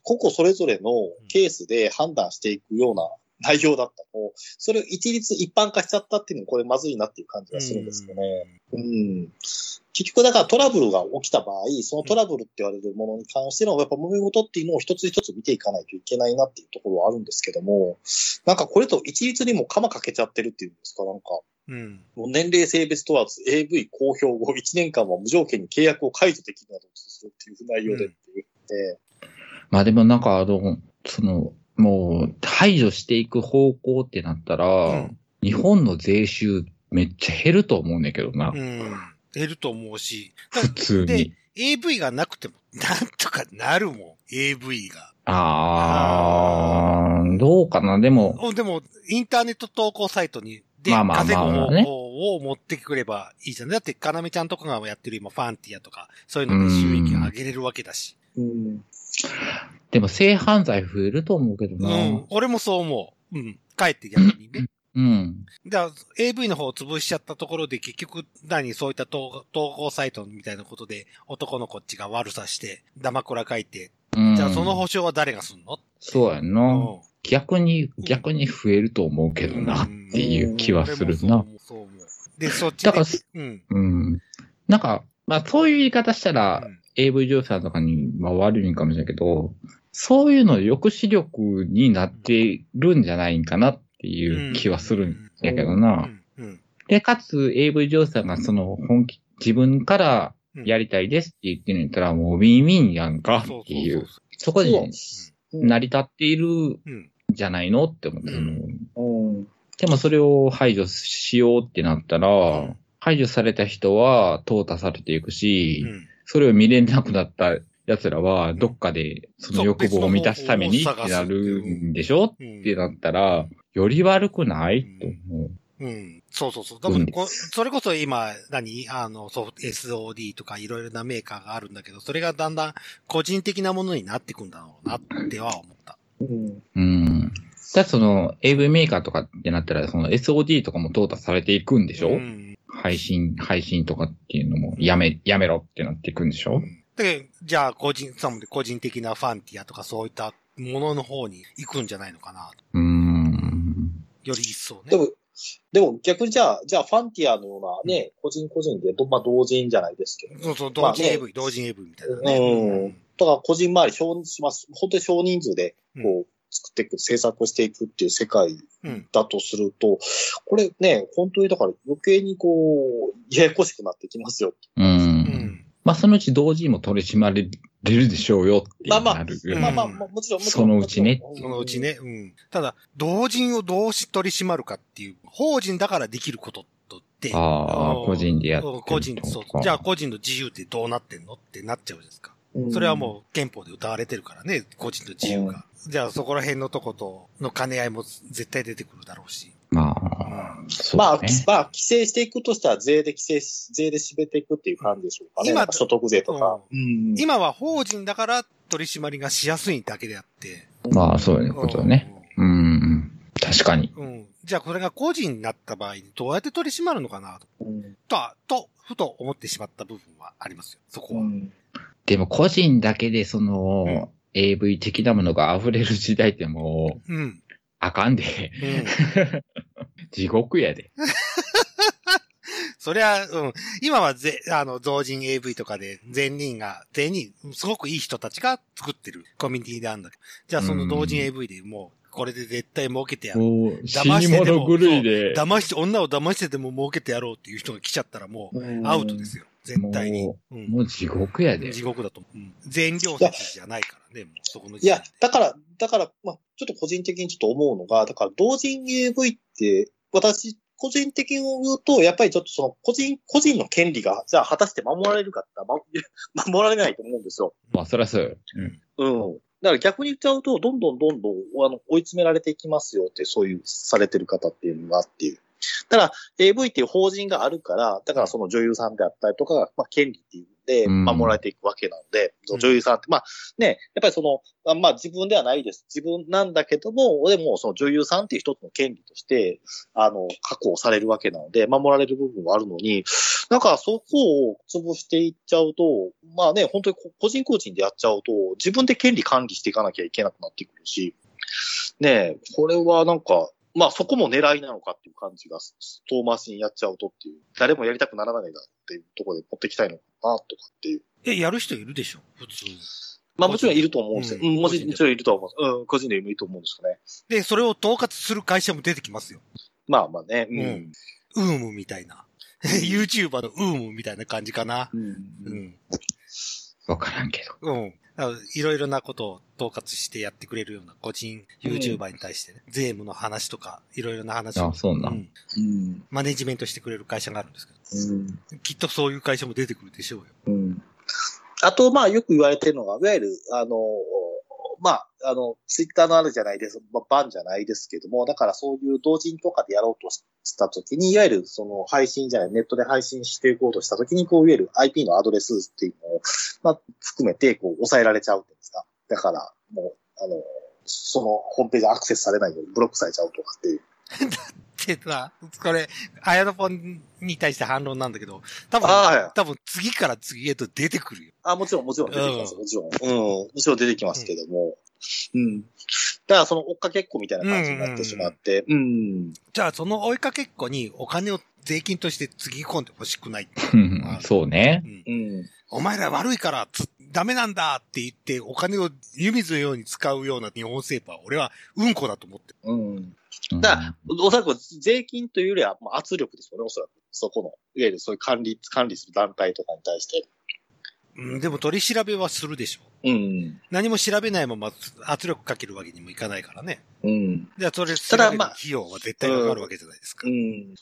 個々それぞれのケースで判断していくような内容だったのを、それを一律一般化しちゃったっていうのも、これまずいなっていう感じがするんですよね。うん。結局、だからトラブルが起きた場合、そのトラブルって言われるものに関しての、やっぱ揉め事っていうのを一つ一つ見ていかないといけないなっていうところはあるんですけども、なんかこれと一律にも鎌かけちゃってるっていうんですか、なんか。うん。もう年齢性別問わず AV 公表後1年間は無条件に契約を解除できるなどとするっていう内容でって言って、まあでもなんか、あの、その、もう、排除していく方向ってなったら、うん日本の税収めっちゃ減ると思うねんけどな。うん。減ると思うし。普通でに。、AV がなくても、なんとかなるもん。AV が。あー、どうかな。でも、おでも、インターネット投稿サイトに、で、まあまあまあ稼ぐ方ね法を持ってくればいいじゃん。だって、かなめちゃんとかがやってる今、ファンティアとか、そういうので収益を上げれるわけだし。うん。でも性犯罪増えると思うけどうな。ん。俺もそう思う。うん。かえって逆にね。うん。だから AV の方を潰しちゃったところで結局何そういった投投稿サイトみたいなことで男のこっちが悪さして、ダマくら書いて、うん。じゃあその保証は誰がすんのそうやんな。うん逆に、逆に増えると思うけどな、っていう気はするな。う思うそう思うで、そっちで。だからうん。うん。なんか、まあそういう言い方したら、うん AV 女優さんとかに、まあ悪いんかもしれないけど、そういうの抑止力になってるんじゃないんかなっていう気はするんやけどうな。で、かつ AV 女優さんがその本気、自分からやりたいですって言ってるんやったら、もうウィンウィンやんかっていう。そそこで成り立っているんうん。じゃないのって思って、う。でもそれを排除しようってなったら、うん排除された人は淘汰されていくし、うん。それを見れなくなった奴らは、どっかでその欲望を満たすためにってなるんでしょうんってなったら、より悪くないと思う。うん。そうそうそう。だからこ、それこそ今、何？あの、ソフト、SOD とかいろいろなメーカーがあるんだけど、それがだんだん個人的なものになっていくんだろうなっては思った。うん。うん。ただその AV メーカーとかってなったら、その SOD とかも淘汰されていくんでしょ、うん。配信、配信とかっていうのもやめ、やめろってなっていくんでしょ、うんで、じゃあ、個人、その個人的なファンティアとかそういったものの方に行くんじゃないのかな。うーん。より一層ね。でも、でも逆にじゃあ、じゃあファンティアのようなね、個人個人で、どまあ同人じゃないですけど。そうそう、まあね同人 AV、同人 AV みたいなね。うん。だから個人周り少します。本当に少人数で、うんこう、作っていく、制作をしていくっていう世界うん。だとすると、これね、本当にだから余計にこう、ややこしくなってきますよ。うん。うん。まあ、そのうち同時にも取り締まれるでしょうよってまあまあなる。うんまあまあ、まあもちろん。そのうちねそのうち。ね。うん。ただ、同人をどうし取り締まるかっていう、法人だからできることとって。ああ、うん個人でやって個人、そう。じゃあ個人の自由ってどうなってんのってなっちゃうじゃないですか。うんそれはもう憲法で歌われてるからね、個人の自由が。じゃあそこら辺のとことの兼ね合いも絶対出てくるだろうし。まあ、そうまあ、ね。まあ、規制していくとしたら税で規制し、税で締めていくっていう感じでしょうかね。今所得税とか。うん今は法人だから取り締まりがしやすいだけであって。まあ、そういうことね。うん。確かに。うん。うん。じゃあこれが個人になった場合にどうやって取り締まるのかなうんと、と、ふと思ってしまった部分はありますよ。そこは。うんでも個人だけでその、うん AV 的なものが溢れる時代ってもう、うん。あかんで。うん。地獄やで。そりゃ、うん。今はぜ、あの、増人 AV とかで、全人が、全人、すごくいい人たちが作ってるコミュニティであるんだけど。じゃあその同人 AV でもう、これで絶対儲けてやる。もう、死騙にしてでも物狂いで。騙して、女を騙してでも儲けてやろうっていう人が来ちゃったらもう、アウトですよ。絶対に。もうんもう地獄やで。地獄だと思う。うん全量説じゃないからね、もうそこのいや時点で。、だから、だから、まあ、ちょっと個人的にちょっと思うのが、だから、同人 AV って、私、個人的に言うと、やっぱりちょっとその、個人、個人の権利が、じゃあ果たして守られるかって言ったら、ま 守られないと思うんですよ。まあ、そりゃそうよ。うん。うん。だから逆に言っちゃうと、どんどんどんどん、あの、追い詰められていきますよって、そういう、されてる方っていうのがっていう。だから、AV っていう法人があるから、だからその女優さんであったりとかが、まあ、権利っていうので、うん。守られていくわけなので、その女優さんって、まあ、ね、やっぱりその、あまあ自分ではないです。自分なんだけども、でもその女優さんっていう一つの権利として、あの、確保されるわけなので、守られる部分はあるのに、なんかそこを潰していっちゃうと、まあね、本当に個人個人でやっちゃうと、自分で権利管理していかなきゃいけなくなってくるし、ねえ、これはなんか、まあそこも狙いなのかっていう感じが、遠回しにやっちゃうとっていう、誰もやりたくならないだっていうところで持ってきたいの。かなとかっていう。え、やる人いるでしょ？普通に。まあもちろんいると思うんですよ。ううんん、もち個人でもちろんいると思うんです。うん、個人でもいると思うんですよね。で、それを統括する会社も出てきますよ。まあまあね。うんウームみたいな。YouTuber のウームみたいな感じかな。うん。ううん。ん。わからんけど。うん。いろいろなことを統括してやってくれるような個人 YouTuber に対してね、税務の話とか、いろいろな話をあ、そうなん。うんうん。マネジメントしてくれる会社があるんですけど、うん。きっとそういう会社も出てくるでしょうよ。うん。あと、まあ、よく言われてるのが、いわゆる、あの、まあ、あの、ツイッターのあるじゃないです、まあ、バンじゃないですけども、だからそういう同人とかでやろうとしたときに、いわゆるその配信じゃない、ネットで配信していこうとしたときに、こう、いわゆる IP のアドレスっていうのを、まあ、含めて、こう、抑えられちゃうんですか。だから、もう、あの、そのホームページアクセスされないようにブロックされちゃうとかっていう。ってさ、これ、アヤノポンに対して反論なんだけど、多分、はい多分次から次へと出てくるよ。あ、もちろん、もちろん出てきます。うんもちろん。うん。もちろん出てきますけども。うん。だから、その追っかけっこみたいな感じになってしまって。うん。じゃあその追いかけっこにお金を税金としてつぎ込んでほしくない。うんそうねう。んうん。お前ら悪いからつ、ダメなんだって言ってお金を湯水のように使うような日本政府は俺はうんこだと思ってる。うん。うんだから、おそらく税金というよりは、まあ、圧力ですよね、おそらく。そこの、いわゆるそういう管理、管理する団体とかに対して。うん、でも取り調べはするでしょ。うん。何も調べないまま圧力かけるわけにもいかないからね。うん。じゃあそれただまあ費用は絶対かかるわけじゃないですか。うん。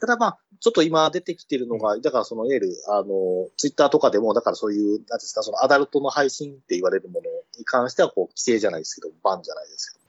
ただまあ、ちょっと今出てきてるのが、だからそのいわゆる、あの、ツイッターとかでも、だからそういう、なんですか、そのアダルトの配信って言われるものに関しては、こう、規制じゃないですけど、バンじゃないですけど。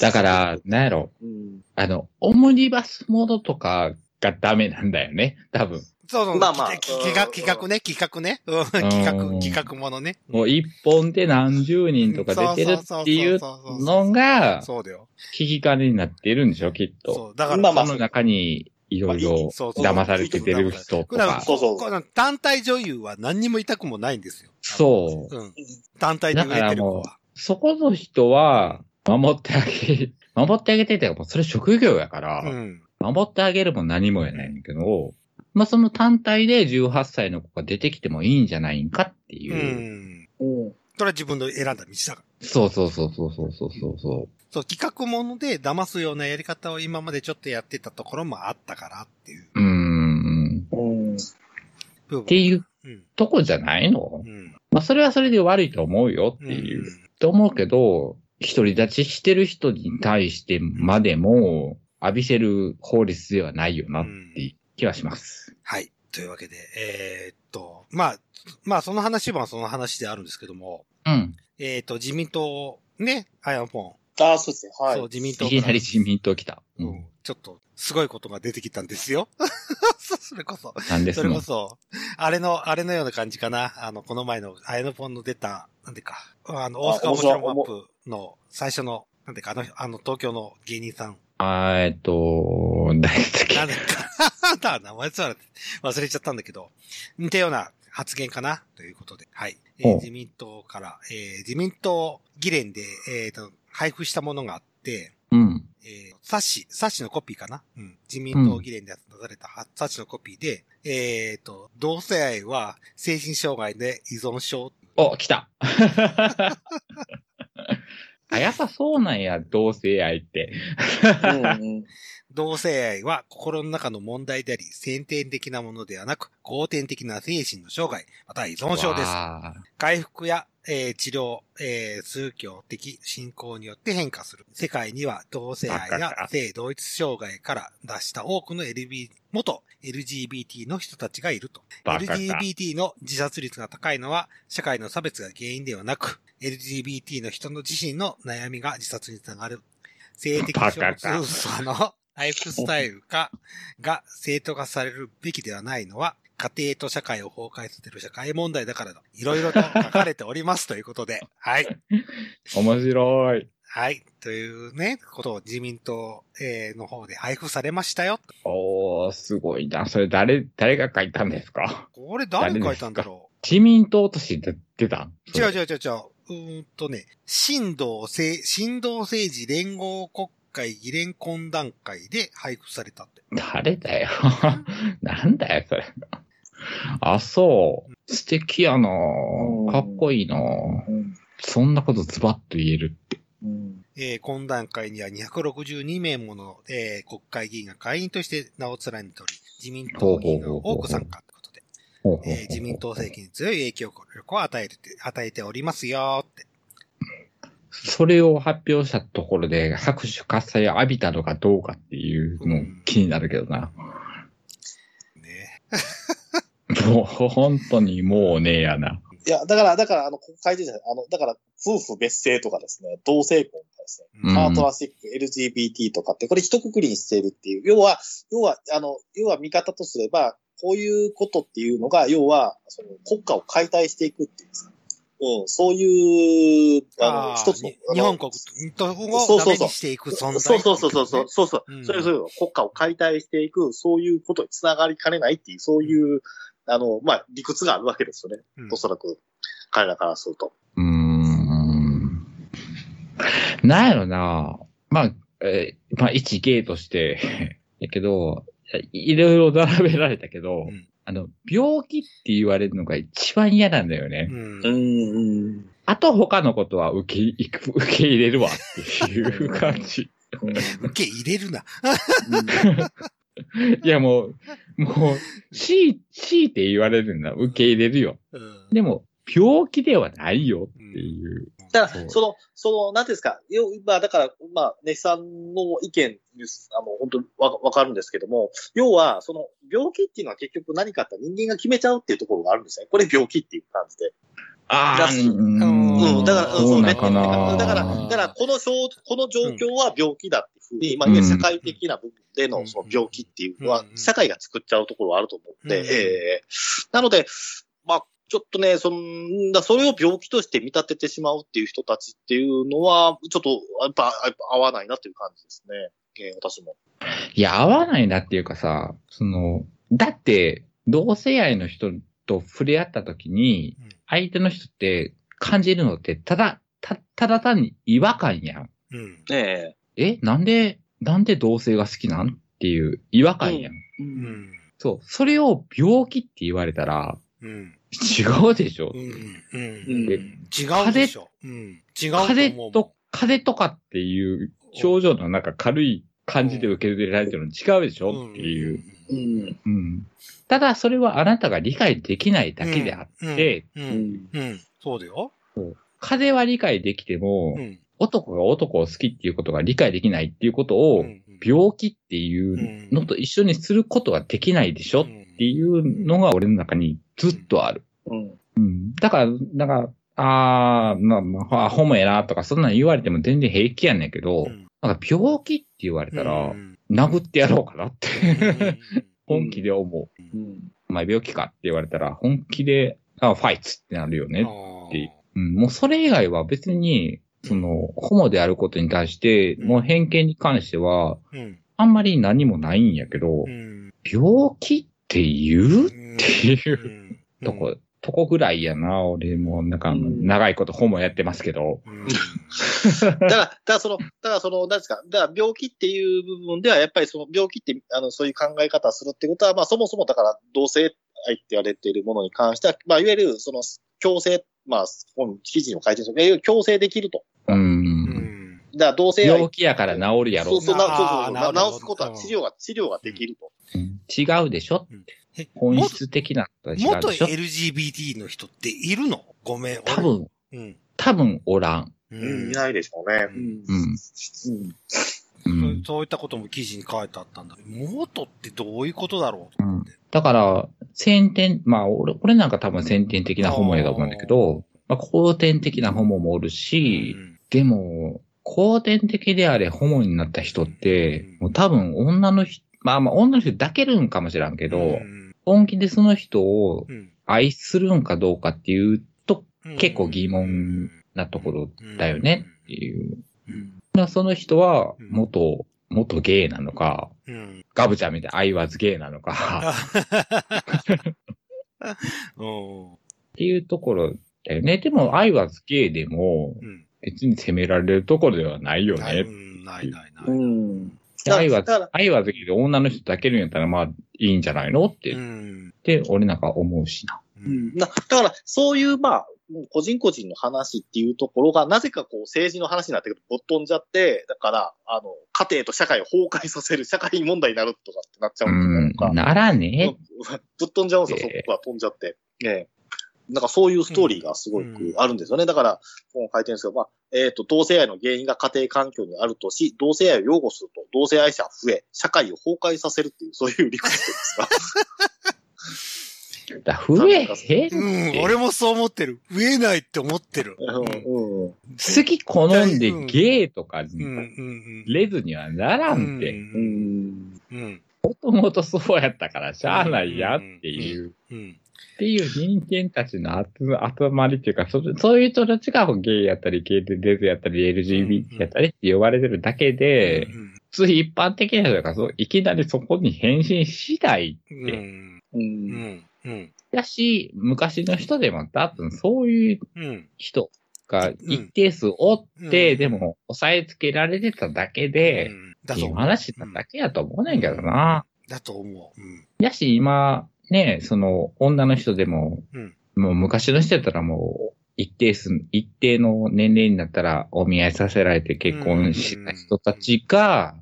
だから、なんやろ、うん。あの、オムニバスモードとかがダメなんだよね、多分。そうそう。まあまあき企画、企画ね、企画ね。うん企画、うん企画ものね。もう一本で何十人とか出てるっていうのが、そうだよ。聞き金になっているんでしょ、きっと。そう。だから、まあまあその中に、いろいろ騙されて出る人とだか。そうそうこの単体女優は何にも痛くもないんですよ。そう。うん。単体で売れてる子は。そこの人は、守ってあげ、守ってあげてて、もうそれ職業やから、うん。守ってあげるも何もやないんだけど、まあ、その単体で18歳の子が出てきてもいいんじゃないんかってういう。ん。うん。それは自分の選んだ道だから。そうそうそうそうそうそうそうそそう、企画もので騙すようなやり方を今までちょっとやってたところもあったからっていうう。ん。うん。っていううん。とこじゃないの？うん。まあ、それはそれで悪いと思うよってうんいう。と思うけど、独り立ちしてる人に対してまでも浴びせる法律ではないよなっていう気はします。はい。というわけで、えーっと、まあ、まあ、その話はその話であるんですけども、うん。えーっと、自民党、ね、アイアン。ああ、そうですね。はい。そう、自民党いきなり自民党来た。ううんん。ちょっと、すごいことが出てきたんですよ。それこそ。なんですのそれこそ、あれの、あれのような感じかな。あの、この前の、アイアンフォンの出た、なんでか、あの、大阪面白マップの最初の、なんでか、あの、あの、東京の芸人さん。あーえっと、誰だっけ？なんで か、だ、名前つわれて忘れちゃったんだけど、似たような発言かな？ということで、はい。えー自民党から、えー自民党議連で、えーと、配布したものがあって、うん。えー冊子、冊子のコピーかな？うん。自民党議連で出されたは冊子のコピーで、えっ、と、同性愛は精神障害で依存症。お、来た あ、やっぱそうなんや、同性愛って。うんうん。同性愛は心の中の問題であり、先天的なものではなく、後天的な精神の障害、または依存症です。わ回復や、えー治療、えー宗教的信仰によって変化する。世界には同性愛や 性同一障害から出した多くの LB、元 LGBT の人たちがいると。LGBT の自殺率が高いのは社会の差別が原因ではなく、LGBT の人の自身の悩みが自殺につながる。性的バ少数者のライフスタイル化が正当化されるべきではないのは、家庭と社会を崩壊させる社会問題だからだ。いろいろと書かれておりますということで。はい。面白い。はい。というね、ことを自民党、えーの方で配布されましたよ。おー、すごいな。それ誰、誰が書いたんですか？これ誰書いたんだろ自民党として出たう違う違う違う違う。うーんとね、新道政、新道政治連合国会議連懇談会で配布されたって。誰だよ。なんだよ、それ。あ、そう。素敵やなうんかっこいいなうんそんなことズバッと言えるって。うんえー懇談会には262名もの、えー国会議員が会員として名を連ねており、自民党議員が多く参加ということで、自民党政権に強い影響力を与えて、与えておりますよって。それを発表したところで拍手喝采を浴びたのかどうかっていうのも気になるけどな。ね。もう本当にもうねえやな。いや、だから、だから、あの、国会でじゃない、あの、だから、夫婦別姓とかですね、同性婚とかですね、うんパートナーシック、LGBT とかって、これ一括りにしているっていう。要は、要は、あの、要は見方とすれば、こういうことっていうのが、要は、その国家を解体していくっていうんですか。うん、そういう、あの、ー一つの日本国をうそうそうダメにしていく存在。そうそうそうそうそう、そうそう、うんそういう、国家を解体していく、そういうことにつながりかねないっていう、そういう、あの、まあ、理屈があるわけですよね。うんおそらく、彼らからすると。うーん。なんやろな。まあ、えーまあ一芸として、やけど、いいろいろ並べられたけど、うんあの、病気って言われるのが一番嫌なんだよね。うん。あと他のことは受けいく、受け入れるわっていう感じ。受け入れるな。いやもう、もう、強い、強いて言われるんだ。受け入れるよ。うんでも、病気ではないよっていう。そうだから、その、その、なんていうんですか、要まあ、だから、まあ、ネヒさんの意見あの、本当にわわかるんですけども、要は、その、病気っていうのは結局何かあったら人間が決めちゃうっていうところがあるんですね。これ病気っていう感じで。ああ、うん。うん、だから、うんそうなね。だから、だから、この症、この状況は病気だっていうふうに、まあ、いわゆる社会的な部分でのその病気っていうのはう、ん。社会が作っちゃうところはあると思って、うん。ええなので、まあ、ちょっとね、そんだそれを病気として見立ててしまうっていう人たちっていうのは、ちょっと、やっぱ、やっぱ合わないなっていう感じですね。ええ私も。いや、合わないなっていうかさ、その、だって、同性愛の人と触れ合った時にうん、相手の人って感じるのって、ただ、た、ただ単に違和感やん。うん。ええ、なんで、なんで同性が好きなんっていう違和感やん。えうん。そう。それを病気って言われたら、うん。違うでしょ。うん。うん。うん。違うでしょ。うん。違う風。邪と、風邪とかっていう症状のなん。か軽い感じで受け入れられてるの違うでしょっていう。うん。うん。ただ、それはあなたが理解できないだけであって、そうだよ。風は理解できても、男が男を好きっていうことが理解できないっていうことを、病気っていうのと一緒にすることはできないでしょっていうのが俺の中にずっとある。うん。うん。だから、なんか、あー、まあ、まあ、ホモやなとか、そんなん言われても全然平気やねんけど、うんなんか病気って言われたら、うん殴ってやろうかなって、うん本気で思う。うん。お前病気かって言われたら、本気で、あファイツってなるよね。ていううん、もうそれ以外は別に、その、ホモであることに対して、うんもう偏見に関しては、うん。あんまり何もないんやけどう、ん。病気って言う？っていううんとこ、とこぐらいやな、俺も、なんか、うん長いことホモやってますけど。うんだから、だからその、だからその、なんですか、だから病気っていう部分では、やっぱりその病気って、あの、そういう考え方をするってことは、まあそもそもだから同性愛って言われているものに関しては、まあいわゆるその強制、まあ、本記事にも書いてるんですけど、いわゆる強制できると。う。うんん。だから同性愛病気やから治るやろそう。そう、なそうそう治すことは、治療が、治療ができると。うん違うでしょ？え本質的な違う元でしょ？LGBT の人っているの？ごめん。俺多。分、うん。多分おらん。ううん、いないでしょうね。うんうん。うん。うんそうそういったことも記事に書いてあったんだ。元ってどういうことだろう？と思って。だから、先天、まあ、俺、俺なんか多分先天的なホモやと思うんだけど、まあ、後天的なホモもおるし、でも、後天的であれホモになった人って、もう多分女の人、まあまあ女の人抱けるんかもしらんけど、本気でその人をうん愛するんかどうかっていうと、うん結構疑問なところだよねっていう。その人はうん元、元ゲイなのか、うん。ガブちゃんみたいなアイワズゲイなのか、うん。っていうところだよね。でも、アイワズゲイでも、うん。別に責められるところではないよない、うね。んないないない。うん。でアイワズだから、アイワズゲイで女の人抱けるんやったら、まあ、いいんじゃないのって、っうん。て、俺なんか思うしな。うん。なだから、そういう、まあ、もう個人個人の話っていうところが、なぜかこう政治の話になってくるとぶっ飛んじゃって、だから、あの、家庭と社会を崩壊させる、社会問題になるとかってなっちゃううんとか、ん、ならね。ぶっ飛んじゃうんですよ、ええそこが飛んじゃって。ええ。なんかそういうストーリーがすごくあるんですよね。だから、本書いてるんですけど、まあ、えっ、と、同性愛の原因が家庭環境にあるとし、同性愛を擁護すると、同性愛者は増え、社会を崩壊させるっていう、そういう理屈ですか。だ増え？へんって、うん、俺もそう思ってる。増えないって思ってる。うん、うん。好き好んでゲイとか、うん、うん、レズにはならんって。うん。うん。うん。もともとそうやったからしゃあないやっていう。うん。っていう人間たちの集集まりっていうか、そそういう人たちがゲイやったり、ゲイでレズやったり、LGBT やったりって呼ばれてるだけで、普通一般的な人がそういきなりそこに変身しないうん。うん。う。うん。ん。うん。だし、昔の人でも多分そういううん。人が一定数おって、うんでも抑えつけられてただけで、だと思う。話なだけやと思うねん。けどな。だと思う。うん。やし、今、ね、その、女の人でも、うん。もう昔の人やったらもう、一定数、一定の年齢になったらお見合いさせられて結婚した人たちが、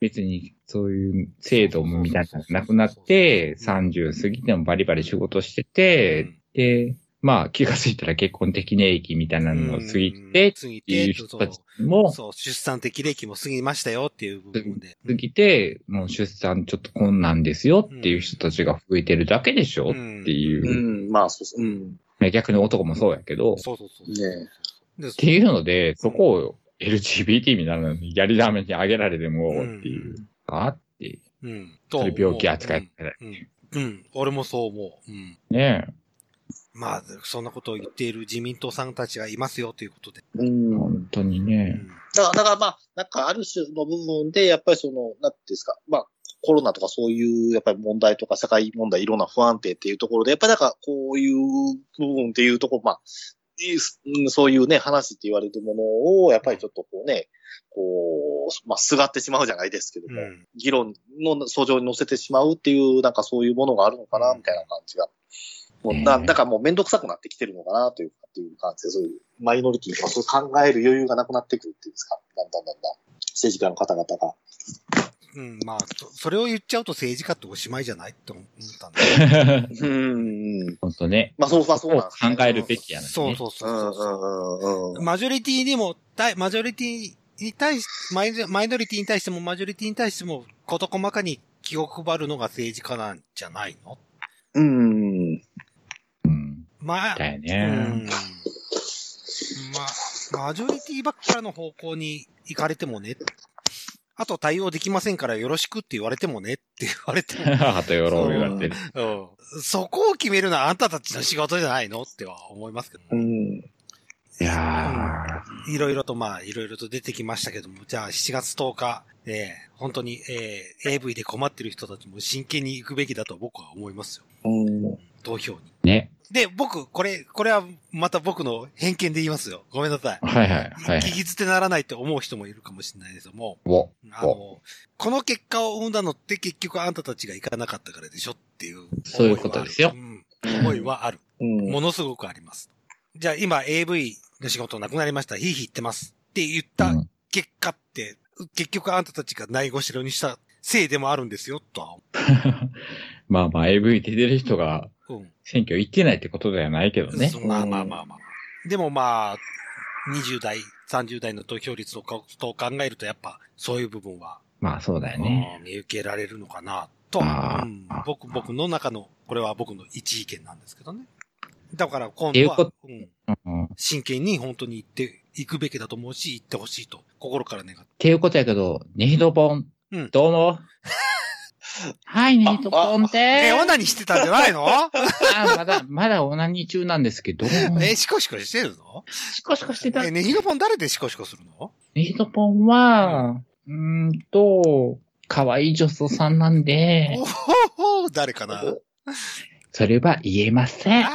別にそういう制度みたいなのがなくなって、30過ぎてもバリバリ仕事してて、で、まあ気がついたら結婚適齢期みたいなのを過ぎてっていうて、人たちもそう、出産適齢期も過ぎましたよっていう部分で。過ぎて、もう出産ちょっと困難ですよっていう人たちが増えてるだけでしょっていうう。ん、まあそうそう。うん。ね逆に男もそうやけど、っそうそうそう。ねでていうので、そこを LGBT みたいなのにやりだめにあげられてもっていう。あって、うん。それ病気扱いされうん。うん。俺もそう思う。うん。ねまあ、そんなことを言っている自民党さんたちがいますよということで。うん。本当にうね。ん。だから、だからまあ、なんかある種の部分で、やっぱりその、なんていうんですか、まあ、コロナとかそういう、やっぱり問題とか社会問題、いろんな不安定っていうところで、やっぱりなんかこういう部分っていうところ、まあ、そういうね、話って言われるものを、やっぱりちょっとこうね、こう、まあ、すがってしまうじゃないですけども、うん議論の訴状に乗せてしまうっていう、なんかそういうものがあるのかな、みたいな感じが。もうだうんだからもうめんどくさくなってきてるのかな、というか、っていう感じで、そういうマイノリティとかそう考える余裕がなくなってくるっていうんですか、だんだんだんだん。政治家の方々が。うん。まあ、そそれを言っちゃうと政治家っておしまいじゃないって思ったんだ。うん。本当ね。まあそう、まあそこをそうなんですね考えるべきやな、ね。そうそうそううんそううんうんうん。マジョリティにも、対マジョリティに対し、マイマイノリティに対してもマジョリティに対しても、事細かに気を配るのが政治家なんじゃないの？うん。うん。まあ、だようね。ん。まあ、マジョリティばっかの方向に行かれてもね。あと対応できませんからよろしくって言われてもねって言われても。あとよろう言われてる。うん。そこを決めるのはあんたたちの仕事じゃないのっては思いますけど。うん。いやいろいろとまあ、いろいろと出てきましたけども、じゃあ7月10日、えー本当に、えー AV で困ってる人たちも真剣に行くべきだと僕は思いますよ。うん。投票に。ー。ね。で、僕、これ、これはまた僕の偏見で言いますよ。ごめんなさい。はいはい。はい。聞き捨てならないって思う人もいるかもしれないですけども、お。あの、この結果を生んだのって結局あんたたちが行かなかったからでしょっていう。そういうことですようん思いはある。うん。ものすごくあります。じゃあ今 AV の仕事なくなりました。ひいひい言ってます。って言ったうん結果って、結局あんたたちがないごしろにしたせいでもあるんですよ、とは思 まあまあ AV 出てる人がう。うん。選挙行ってないってことではないけどね。そうまあまあまあまあ。でもまあ、20代、30代の投票率とかと考えるとやっぱそういう部分は、まあそうだよね。うん見受けられるのかな、と、あーうん僕、僕の中の、これは僕の一意見なんですけどね。だから今度はっていうこ、うん、うん。っ真剣に本当に行って、行くべきだと思うし、行ってほしいと、心から願って。ていうことやけど、ネヒドポン、うんどうもはい、ネヒドポンでえ、オーナニーしてたんじゃないの？す。あまだ、まだオナニー中なんですけど、え、シコシコしてるの？シコシコしてた。え、ネヒドポン誰でシコシコするの？ネヒドポンは、うーんと、可愛い女装さんなんでお、ほほ誰かな？それは言えませんあ。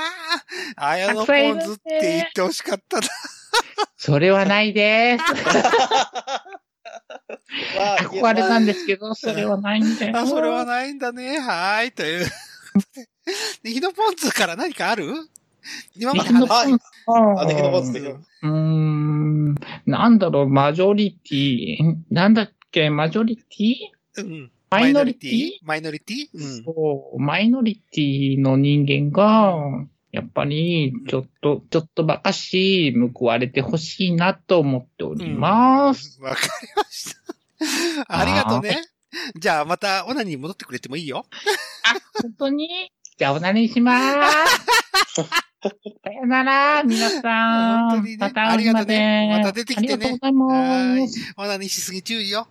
あ、綾野ポンズって言ってほしかったな。それはないです。わあ 憧れたんですけど、それはないんだよ。あ、それはないんだね。はーい。という。ネヒドポンズから何かある？今までネヒド話ポンズあ、できのポーズできる。うーん、なんだろう、マジョリティ、んなんだっけ、マジョリティ？うん。マイノリティ？マイノリティ？うん。そう、マイノリティの人間が、やっぱり、ちょっと、ちょっとばかし報われてほしいなと思っております。うん。わかりました。ありがとうね。じゃあまたオナに戻ってくれてもいいよ。本当に？じゃあ、おなりしまーす。さよなら、皆さん。本当にねまたありがとう。ねまた出てきてねありがとうございます。オナにしすぎ注意よ。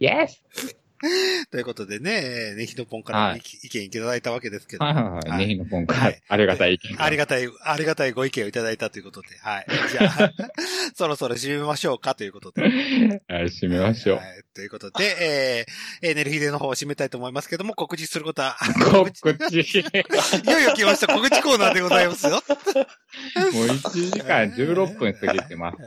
Yes! ということでね、ネヒドポンからはい意見いただいたわけですけど。はいはいはい。はいネヒのポンかはいありがたい意見。ありがたい、ありがたいご意見をいただいたということで、はい。じゃあ、そろそろ締めましょうかということで。はい、締めましょうは。い。ということで、えー、えー、ネルヒデの方を締めたいと思いますけども、告知することは、告知。いよいよ来ました、告知コーナーでございますよ。もう1時間16分過ぎてます。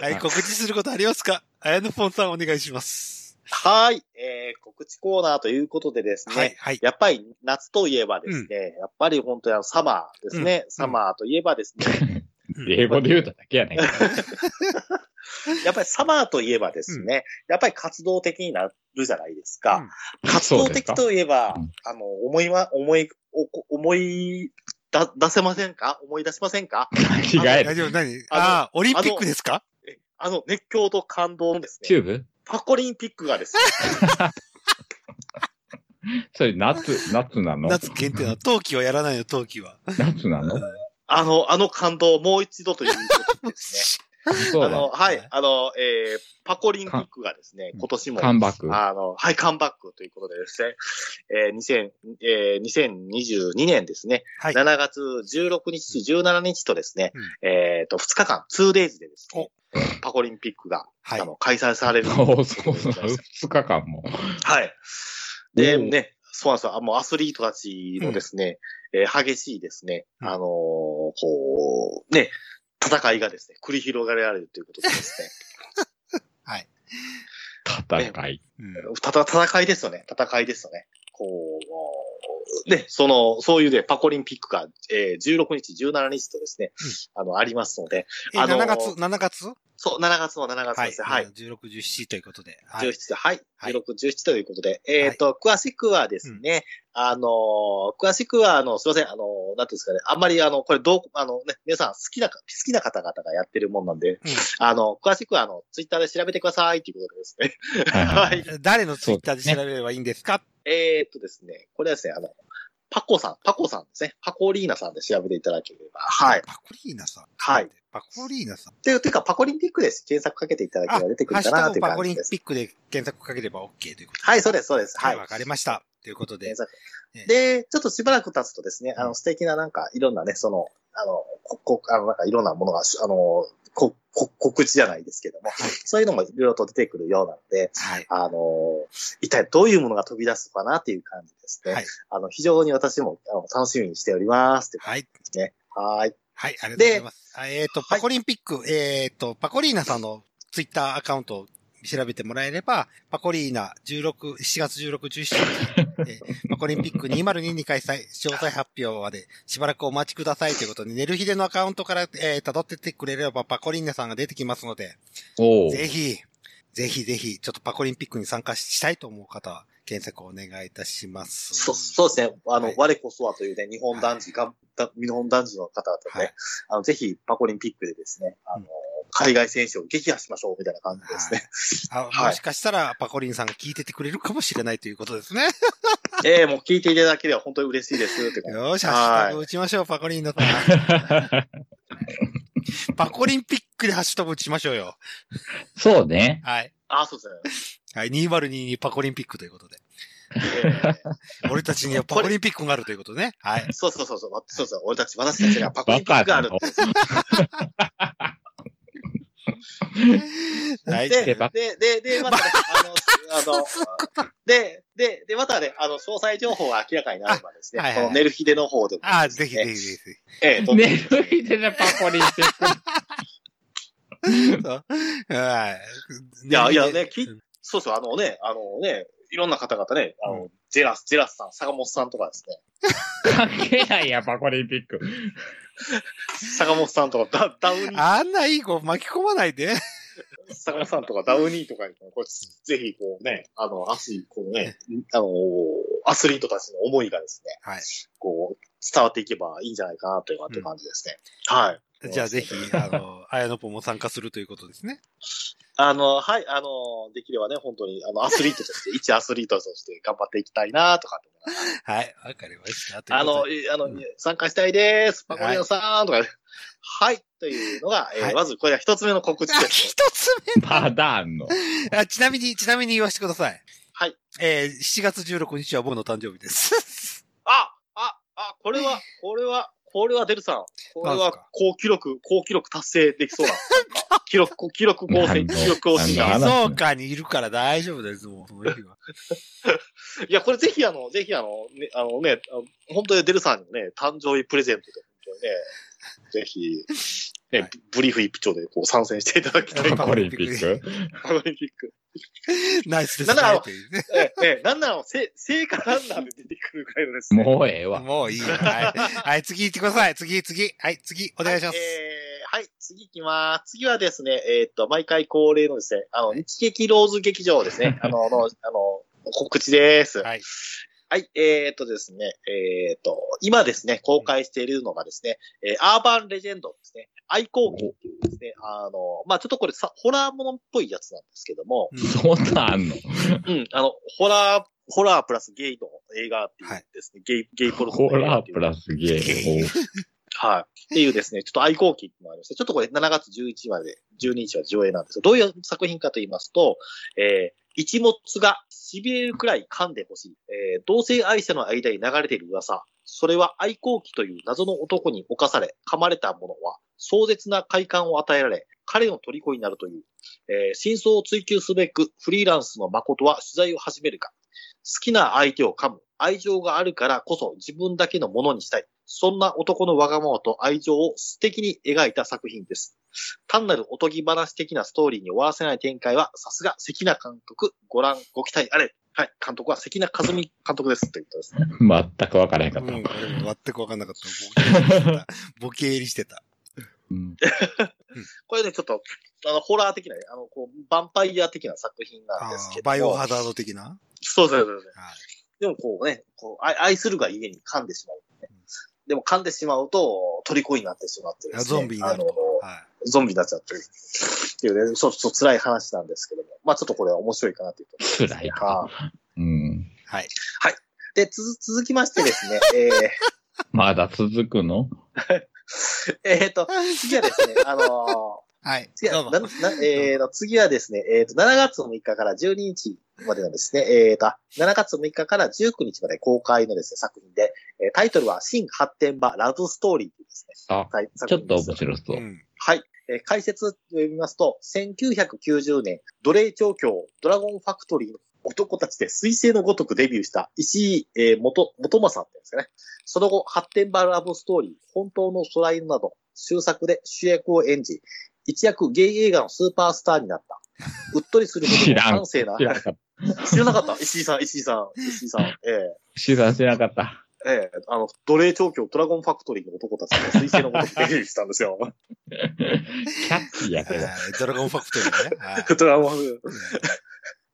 はい。はい、告知することありますか？あやのぽんさんお願いします。はい。えー、告知コーナーということでですね。はい、はい。やっぱり夏といえばですね、やっぱり本当にあのサマーですね。うんサマーといえばですね、うん。英語で言うただけやねん。やっぱりサマーといえばですね、やっぱり活動的になるじゃないですか。活動的といえばうん、あの、思いは、思い、おこ思いだ、出せませんか？思い出しませんか？違え大丈夫。何？あのああ、オリンピックですか？えあの、熱狂と感動のですね、チューブ？パコリンピックがですね、それ夏、夏なの？夏限定の？冬季はやらないよ、冬季は。夏なの？あの、あの感動をもう一度ということでですね。そうあの、だ。はい、あの、えー、パコリンピックがですね、か今年も、カンバック。あの、はい、カムバックということでですね、えー、2000、えー、2022年ですね、はい。7月16日と17日とですね、うんえっ、と、2日間、2 days でですね、パコリンピックが、はいあの、開催される。おーそうそう、二日間も。はい。で、ね、そうなんですよ。あもうアスリートたちのですね、えー激しいですね、うんあのーこう、ね、戦いがですね、繰り広げられるということでですね、はい。戦い。うんたた戦いですよね。戦いですよね。こう、ね、その、そういうね、パコリンピックが、えー16日、17日とですね、あの、ありますので、え、あのー7月、7月？そう、7月の7月はいですね。はい。16、17ということで。はい。17で、はい。はい16、17ということで、えっ、と、詳しくはですね、あのー詳しくは、あの、すいません、あのーなんていうんですかね、あんまり、あの、これ、どう、あのね、皆さん好きな、好きな方々がやってるもんなんで、うんあの、詳しくは、あの、ツイッターで調べてくださいっていうことでですね。はいはい はい。誰のツイッターで調べればいいんですか？えーっとですね、これはですね、あの、パコさん、パコさんですね。パコリーナさんで調べていただければ。はい。パコリーナさん。はい。パコリーナさん。ていうていうか、パコリンピックです。検索かけていただければ出てくるかなというパコリン感じです。ピックで検索かければ OK ということはい、そうです、そうです。は、はいい。わかりました。ということでで、ちょっとしばらく経つとですね、あの、素敵ななんか、いろんなね、その、あの、こ、こ、あの、なんかいろんなものが、あの、こ、こ、告知じゃないですけども、そういうのもいろいろと出てくるようなので、はい。あの、一体どういうものが飛び出すのかなっていう感じですね。はい。あの、非常に私も、あの、楽しみにしております。はい。ね。はい。はい、ありがとうございます。あえっ、と、パコリンピック、えっ、と、パコリーナさんのツイッターアカウントを調べてもらえれば、パコリーナ16、7月16、17日、えーパコリンピック2022に開催、詳細発表までしばらくお待ちくださいということで、寝る日でのアカウントから、えー、辿ってってくれればパコリーナさんが出てきますので、おぜひ、ぜひぜひ、ちょっとパコリンピックに参加したいと思う方は、検索をお願いいたします。そ、そうですね。あの、はい。我こそはというね、日本男児がん、だ日本男児の方々ね、はい。あの、ぜひ、パコリンピックでですね、あの、海外選手を撃破しましょう、みたいな感じですね。あはいもしかしたら、パコリンさんが聞いててくれるかもしれないということですね。ええもう聞いていただければ本当に嬉しいです、よーし、ハッシュタグ打ちましょう、パコリンの。パコリンピックでハッシュタグ打ちましょうよ。そうね。はい。あ、そうですね。はい、2022パコリンピックということで。え俺たちにはパコリンピックがあるということね。はいえ。そうそうそうそう、そうそう、俺たち、私たちにはパコリンピックがある って。はい。で、でバ、で、で、またね、あの、あの、で、で、で、またね、あの、詳細情報が明らかになればですね、あはいはいはいこの寝る日での方でもね、ああ、ぜひぜひぜひ。ええどんどん寝る日でね、パコリンピック。そうはい。いや、いやね、き、そうそう、あのね、あのね、いろんな方々ね、あの、ジェラス、ジェラスさん、坂本さんとかですね、関係ないや、パコリンピック。坂本さんとか、ダダウニー、あんないい子巻き込まないで。坂本さんとかダウニーとかに、こうぜひ、こうね、あの、足、こうね、あの、アスリートたちの思いがですね、はい。こう、伝わっていけばいいんじゃないかなという感じですね。はい。じゃあぜひ、あの、あやのぽも参加するということですね。あの、はい、あの、できればね、本当に、あの、アスリートとして、一アスリートとして頑張っていきたいな、とかはい。わかりました。あの、あの、うん参加したいです。パコリオさんとか、はい、というのが、えーはいまずこれが一つ目の告知あです。一つ目まだあんの。あちなみに、ちなみに言わせてください。はい。えー、7月16日は僕の誕生日です。あ、あ、あ、これは、これは、これはデルさん。これは高記録、高記録達成できそうな。記録、記録構成、なんの記録更新が。話静岡にいるから大丈夫です、もう。その日は。いや、これぜひあの、ぜひあの、ね、あのね、本当にデルさんにもね、誕生日プレゼントで、本当にね、ぜひ、ね、はいブリーフ一丁でこう参戦していただきたい。パコリンピックパラリンピック。ナイスですねというね。ええ、ええ、なんなら、せ、聖火ランナーで出てくるくらいのですね。もうええわ。もういいよ。はい。はい、次行ってください。次、次。はい、次、お願いします。はい、えーはい、次行きます。次はですね、えーっと、毎回恒例のですね、あの、日劇ローズ劇場ですね。あの、あの、あの、告知です。はい。はい。はい、えー、っとですね、えー、っと、今ですね、公開しているのがですね、えーアーバンレジェンドですね、愛好記っていうですね、あの、まあちょっとこれさ、ホラーものっぽいやつなんですけども、うんそんなんあんの？うん、あの、ホラー、ホラープラスゲイの映画っていうですね、ゲイ、ゲイポルノホの映画っていうラープラスゲー。はい。っていうですね、ちょっと愛好記っていうのがありまして、ちょっとこれ7月11日まで、12日は上映なんですどういう作品かと言いますと、えー、一物が痺れるくらい噛んでほしい。えー、同性愛者の間に流れている噂。それは愛好記という謎の男に侵され、噛まれた者は、壮絶な快感を与えられ、彼の虜になるという、えー真相を追求すべくフリーランスの誠は取材を始めるが、好きな相手を噛む。愛情があるからこそ自分だけのものにしたい。そんな男のわがままと愛情を素敵に描いた作品です。単なるおとぎ話的なストーリーに終わらせない展開は、さすが関名監督、ご覧、ご期待あれ。はい、監督は関名和美監督です。ということですね。全くわからへんかった。うん、全くわかんなかった。ボケ入りしてた。うん これね、ちょっと、あの、ホラー的なね、あの、こう、ヴァンパイア的な作品なんあですけどバイオハザード的な？そうそうそうそう。はい。でもこうね、こう愛愛するがゆえに噛んでしまう、ね。でも噛んでしまうと、虜になってしまってですね。ゾンビになると。あのはゾンビになっちゃってる。っていうね、ちょっと辛い話なんですけども。まあちょっとこれは面白いかなというところです、辛いはうん。い。はい。で、つづ続きましてですね、えまだ続くの？ー、えーと、次はですね、あのー はい。次は、えーと、次はですね、えーと、7月6日から12日までのですね、えーと、7月6日から19日まで公開のですね、作品で、えータイトルは、新発展場ラブストーリーというですね、あ、はいちょっと面い。白そうう。ん。はい。えー解説を読みますと、1990年、奴隷調教、ドラゴンファクトリーの男たちで水星のごとくデビューした石井、えー、元、元正ってですかね。その後、発展場ラブストーリー、本当の空犬など、終作で主役を演じ、一躍ゲイ映画のスーパースターになった。うっとりするほど 端正な。知らなかった。知らなかった石井さん、石井さん、石井さん。ええ知らん、知らなかった。ええあの、奴隷調教、ドラゴンファクトリーの男たちで水星のごとくデビューしたんですよ。キャッチーやけど。はいドラゴンファクトリーね。はいドラゴン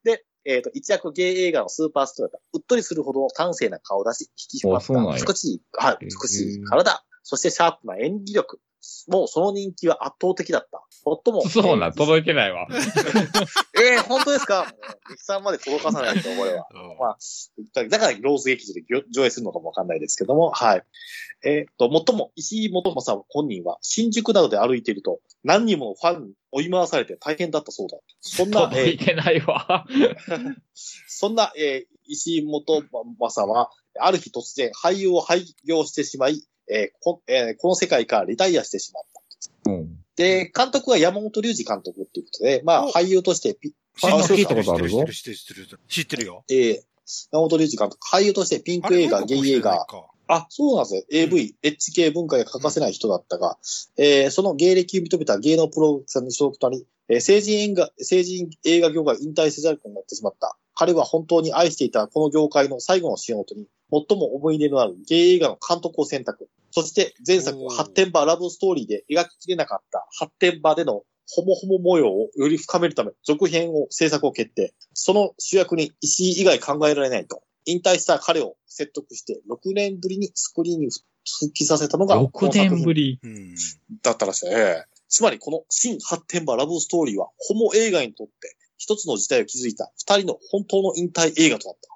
で、えっ、と、一躍ゲイ映画のスーパースターだった。うっとりするほどの端正な顔だし、引き締まった美しい、はい、美しい体、そしてシャープな演技力。もうその人気は圧倒的だった。最も。そうな、えー届いてないわ。えー本当ですか？もう、力さんまで届かさないと、これは。うんまあ、だからローズ劇場で上映するのかもわかんないですけども、はい。えっ、と、もっとも、石井元正本人は、新宿などで歩いていると、何人ものファンに追い回されて大変だったそうだ。そんな、えー届いてないわ。そんな、えー石井元正は、ある日突然俳優を廃業してしまい、えーこえーこの世界からリタイアしてしまった。うん。で、監督は山本隆二監督っていうことで、まあ、お俳優としてピ、知ってる、知ってる、知ってる。知ってるよ。えー山本隆二監督、俳優としてピンク映画、ゲイ映画、。あ、そうなんですね。AV、HK 文化が欠かせない人だったが、えーその芸歴を認めた芸能プロさんに所属となり、えー成人映画、成人映画業界引退せざるをなってしまった。彼は本当に愛していたこの業界の最後の仕事に、最も思い入れのある芸映画の監督を選択。そして前作おー発展場ラブストーリーで描ききれなかった発展場でのホモホモ模様をより深めるため、続編を制作を決定。その主役に石井以外考えられないと。引退した彼を説得して、6年ぶりにスクリーンに復帰させたのが、6年ぶり。だったらしい。ええつまり、この新発展場ラブストーリーは、ホモ映画にとって、一つの時代を築いた二人の本当の引退映画となった。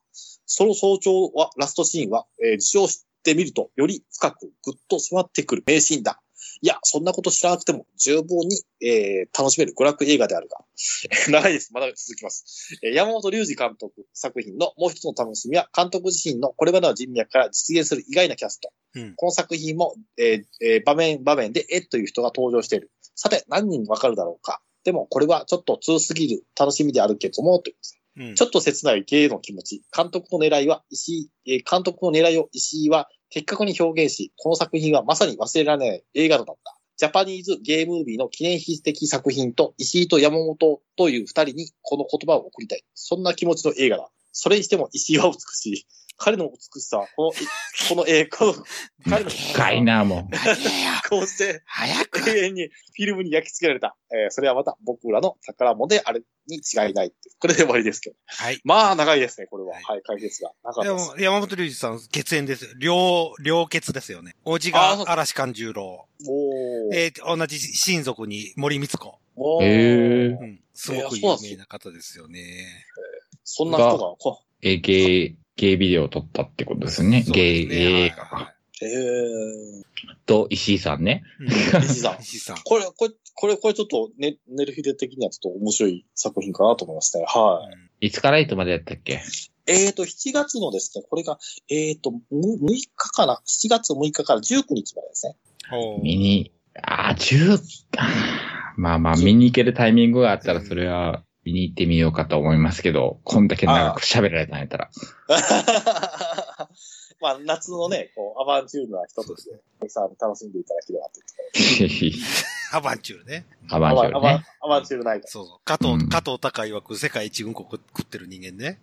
その早朝は、ラストシーンは、えー、事情を知ってみると、より深くぐっと迫ってくる名シーンだ。いや、そんなこと知らなくても十分に、えー楽しめる娯楽映画であるが。長いです。まだ続きます。えー山本隆二監督作品のもう一つの楽しみは、監督自身のこれまでの人脈から実現する意外なキャスト。うん。この作品も、えーえー場面、場面で、えっという人が登場している。さて、何人わかるだろうか。でも、これはちょっと通すぎる楽しみであるけども、というちょっと切ない芸の気持ち。監督の狙いは、石井、え監督の狙いを石井は的確に表現し、この作品はまさに忘れられない映画となった。ジャパニーズゲームービーの記念碑的作品と石井と山本という二人にこの言葉を送りたい。そんな気持ちの映画だ。それにしても石井は美しい。彼の美しさ、この、この絵、この、彼の深いな、もう。こうして、早く永遠にフィルムに焼き付けられた。えーそれはまた僕らの宝物であれに違いない。これで終わりですけど。はい。まあ、長いですね、これは。はいはい、解説が。長かったですでも、。山本龍二さん、血縁ですよ。両、両血ですよね。おじが嵐勘十郎。おー。えー同じ親族に森光子。おーへーうん。すごく有名な方ですよね。そんな人が、こえ、ゲイ、ゲイビデオを撮ったってことですね。ゲイ、ですねゲイはいはう。えー。と石井さんね。いうん 石井さん石井さん。これ、これ、これ、これちょっとネ、ネルフィデ的にはちょっと面白い作品かなと思いますね。はい。いつからいつまでやったっけえーと、7月のですね、これが、えーと、む6日かな ?7 月6日から19日までですね。見に、ああ、10、あーまあまあ、見に行けるタイミングがあったら、それは見に行ってみようかと思いますけど、こんだけ長く喋られたんやったら。まあ、夏のね、こう、アバンチュールな人として、たくさん楽しんでいただければと アバンチュールね。アバンチュールアバンね。アバンチュールナイト。そうそう。加藤、うん加藤隆曰く世界一うんこ食ってる人間ね。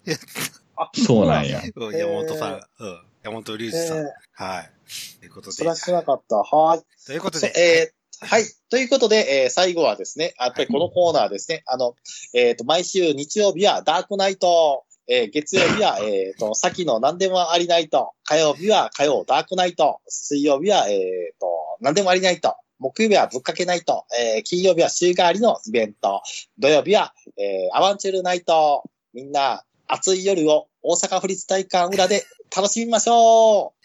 そうなんや。うん山本さん。うん。山本龍二さん。えはい。ということで。知らなかった。はい。ということで。えーはい。ということで、えー最後はですね、やっぱりこのコーナーですね、あの、えっ、と、毎週日曜日はダークナイト、えー月曜日は、えっ、と、先の何でもありナイト、火曜日は火曜ダークナイト、水曜日は、えっ、と、何でもありナイト、木曜日はぶっかけナイト、えー金曜日は週替わりのイベント、土曜日は、えーアバンチュールナイト、みんな、暑い夜を大阪府立体育館裏で楽しみましょう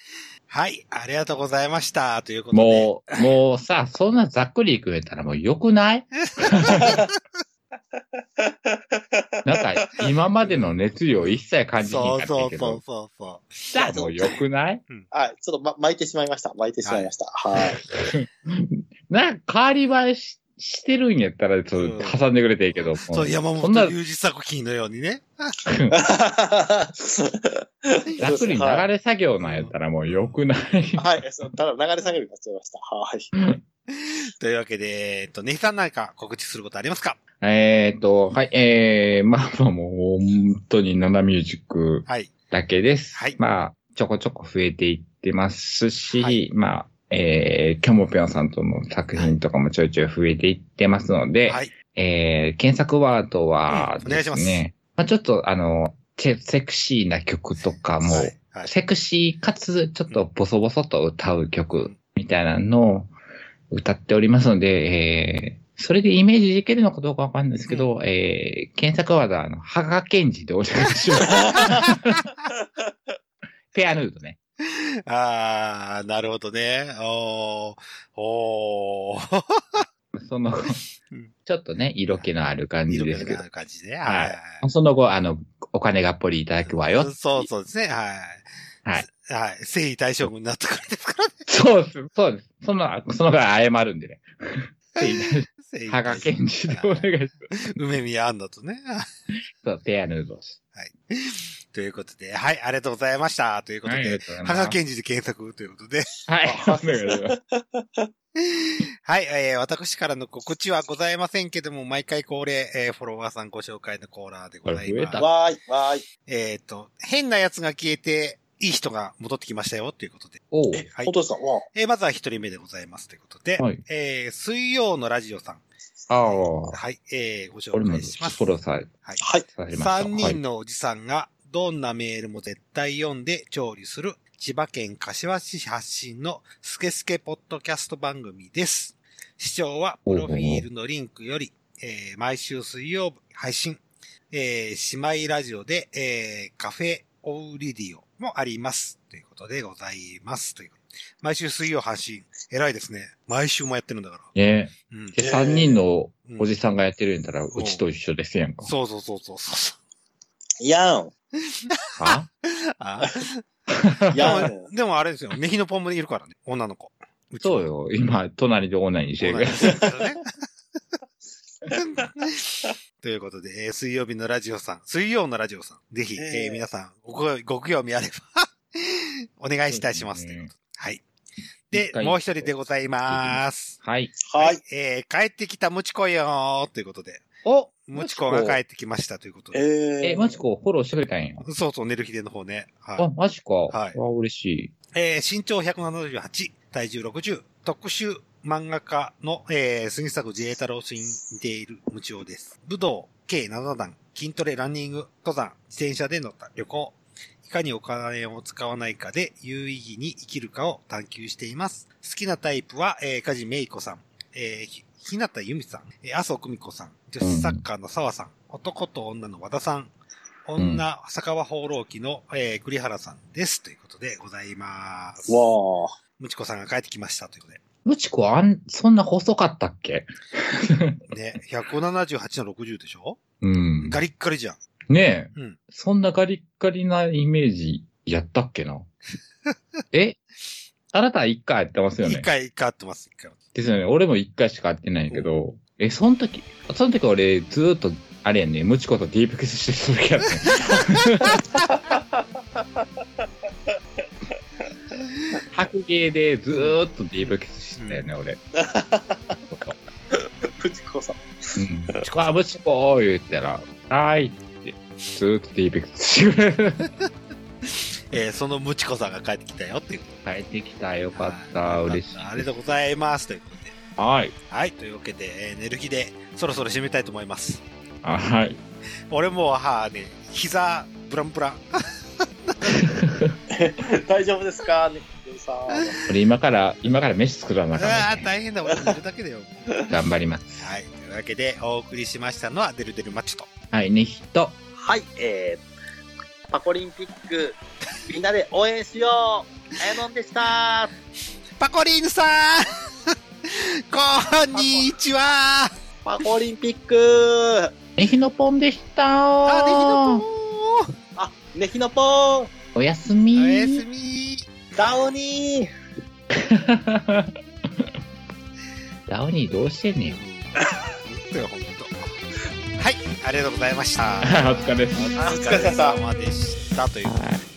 はい。ありがとうございました。ということで。もう、もうさ、そんなざっくりいくんやったらもう良くない？なんか、今までの熱量一切感じひんそうかったけどそうそう、そうそさあもう良くない？はい、ちょっと、ま、巻いてしまいました。巻いてしまいました。はい。なんか、変わり映えししてるんやったら、ちょっと挟んでくれていいけど、う。そう、山そんな本龍二作品のようにね。ざっくり流はい、れ作業なんやったらもう良くないはい、そうただ流れ下げるになっちゃいました。はい。というわけで、えっと、ネヒさん何か告知することありますか？えーっと、はい、えー、まあまあもう、本当にナナミュージックはい。だけです。はいまあ、ちょこちょこ増えていってますし、はいまあ、えー、キョモピョンさんとの作品とかもちょいちょい増えていってますので、はい。えー、検索ワードはうんお願いしますまあちょっとあの、セセクシーな曲とかも、はい。はい。セクシーかつちょっとボソボソと歌う曲みたいなのを歌っておりますので、えー、それでイメージできるのかどうかわかんないですけど、えー、検索ワードはあの、ハガケンジでお願いします。ペアヌードね。あー、なるほどね。おー、おー。そのうん、ちょっとね、色気のある感じですけど色気のあ。る感じで。はい。その後、あの、お金がっぽりいただくわよ。そうそうですね。はい。はい。はい。征夷大将軍になったからですからね。そうです。そうです。その、そのから謝るんでね。征夷ハガケンジでお願いします。梅宮アンナとね。そう、ペアヌードです。ということで、はい、ありがとうございました。ということで、がとうございますハガケンジで検索ということで。はい。はい、えー、私からの告知はございませんけども、毎回恒例、えー、フォロワーさんご紹介のコーナーでございます。わーい、わーい。えっ、と、変な奴が消えて、いい人が戻ってきましたよ、ということで。おはい本当ですかわえーまずは一人目でございます、ということで。はいえー、水曜のラジオさん。ああ。はい、えー、ご紹介します。フォローされ、はい。はい。三人のおじさんがどんなメールも絶対読んで調理する千葉県柏市発信のスケスケポッドキャスト番組です。視聴はプロフィールのリンクより、えー毎週水曜日配信、えー姉妹ラジオで、えーカフェオウリディオもあります。ということでございます。という毎週水曜配信。偉いですね。毎週もやってるんだから。ねうん。で、三人のうんおじさんがやってるんやったら、うちと一緒ですやんか。そうそうそうそうそう。いやん。あ？あ？いやでも、でもあれですよ。メヒノポンもいるからね。女の子。そう。よ。今、隣でオンラインにしてる同じけど。ですけどね ということで、えー水曜日のラジオさん、水曜のラジオさん、ぜひ、えーえー皆さんごご、ご興味あれば、お願いしたいします。ねはい。でもう一人でございます。はい。はい。えー帰ってきたムチコよーということで。おムチコが帰ってきましたということえで。ー、え、マジコフォローしてくれたんや。そうそう、寝る日での方ね。はい。あ、マジか。はいあ、嬉しい。えー身長178、体重60、特殊漫画家の、えー、杉作自衛太郎氏に似ている無知です。武道、計7段、筋トレ、ランニング、登山、自転車での旅行、いかにお金を使わないかで有意義に生きるかを探求しています。好きなタイプは、えー、梶芽衣子さん、えー、ひ日向由美さん、えー、麻生久美子さん、女子サッカーの沢さん、男と女の和田さん、女、坂川放浪記の、えー、栗原さんです。ということでございます。わあ。むちこさんが帰ってきましたということムチコあん、そんな細かったっけ？で。ね、178の60でしょ？うん。ガリッガリじゃん。ねえ、うんそんなガリッガリなイメージやったっけな？え？あなたは一回やってますよね一回、一回会ってます、一回。ですよね。俺も一回しか会ってないけど、え、その時、その時俺ずーっと、あれやね、ムチコとディープキスしてる時やね。白芸でずーっとディープキスしてたよね、俺。藤子さん。うん。あ、ムチコ言ったら、はーいって、ずーっとディープキスしてくれる。えー、そのむちこさんが帰ってきたよっていうこと帰ってきた、よかった、はい嬉しい。ありがとうございます。ということで。はい。はい、というわけで、えー寝る日で、そろそろ締めたいと思います。あはい。俺も、はね、膝、ブランブラン。大丈夫ですかね、さん。俺今から、今から飯作らなあああー、かんね大変だ、俺寝るだけだよ。頑張ります。はい、というわけで、お送りしましたのは、デルデルマッチと。はい、ねひと。はい、えー、パコリンピック、みんなで応援しよう。あやのんでした。パコリンさん。こんにちは。パコリンピック。ねひのぽんでした。あ、ねひのぽんおやすみ。おやすみ。ダウニー。ダウニーどうしてんねん。はい、ありがとうございました。お疲れです。お疲れ様でした。ということで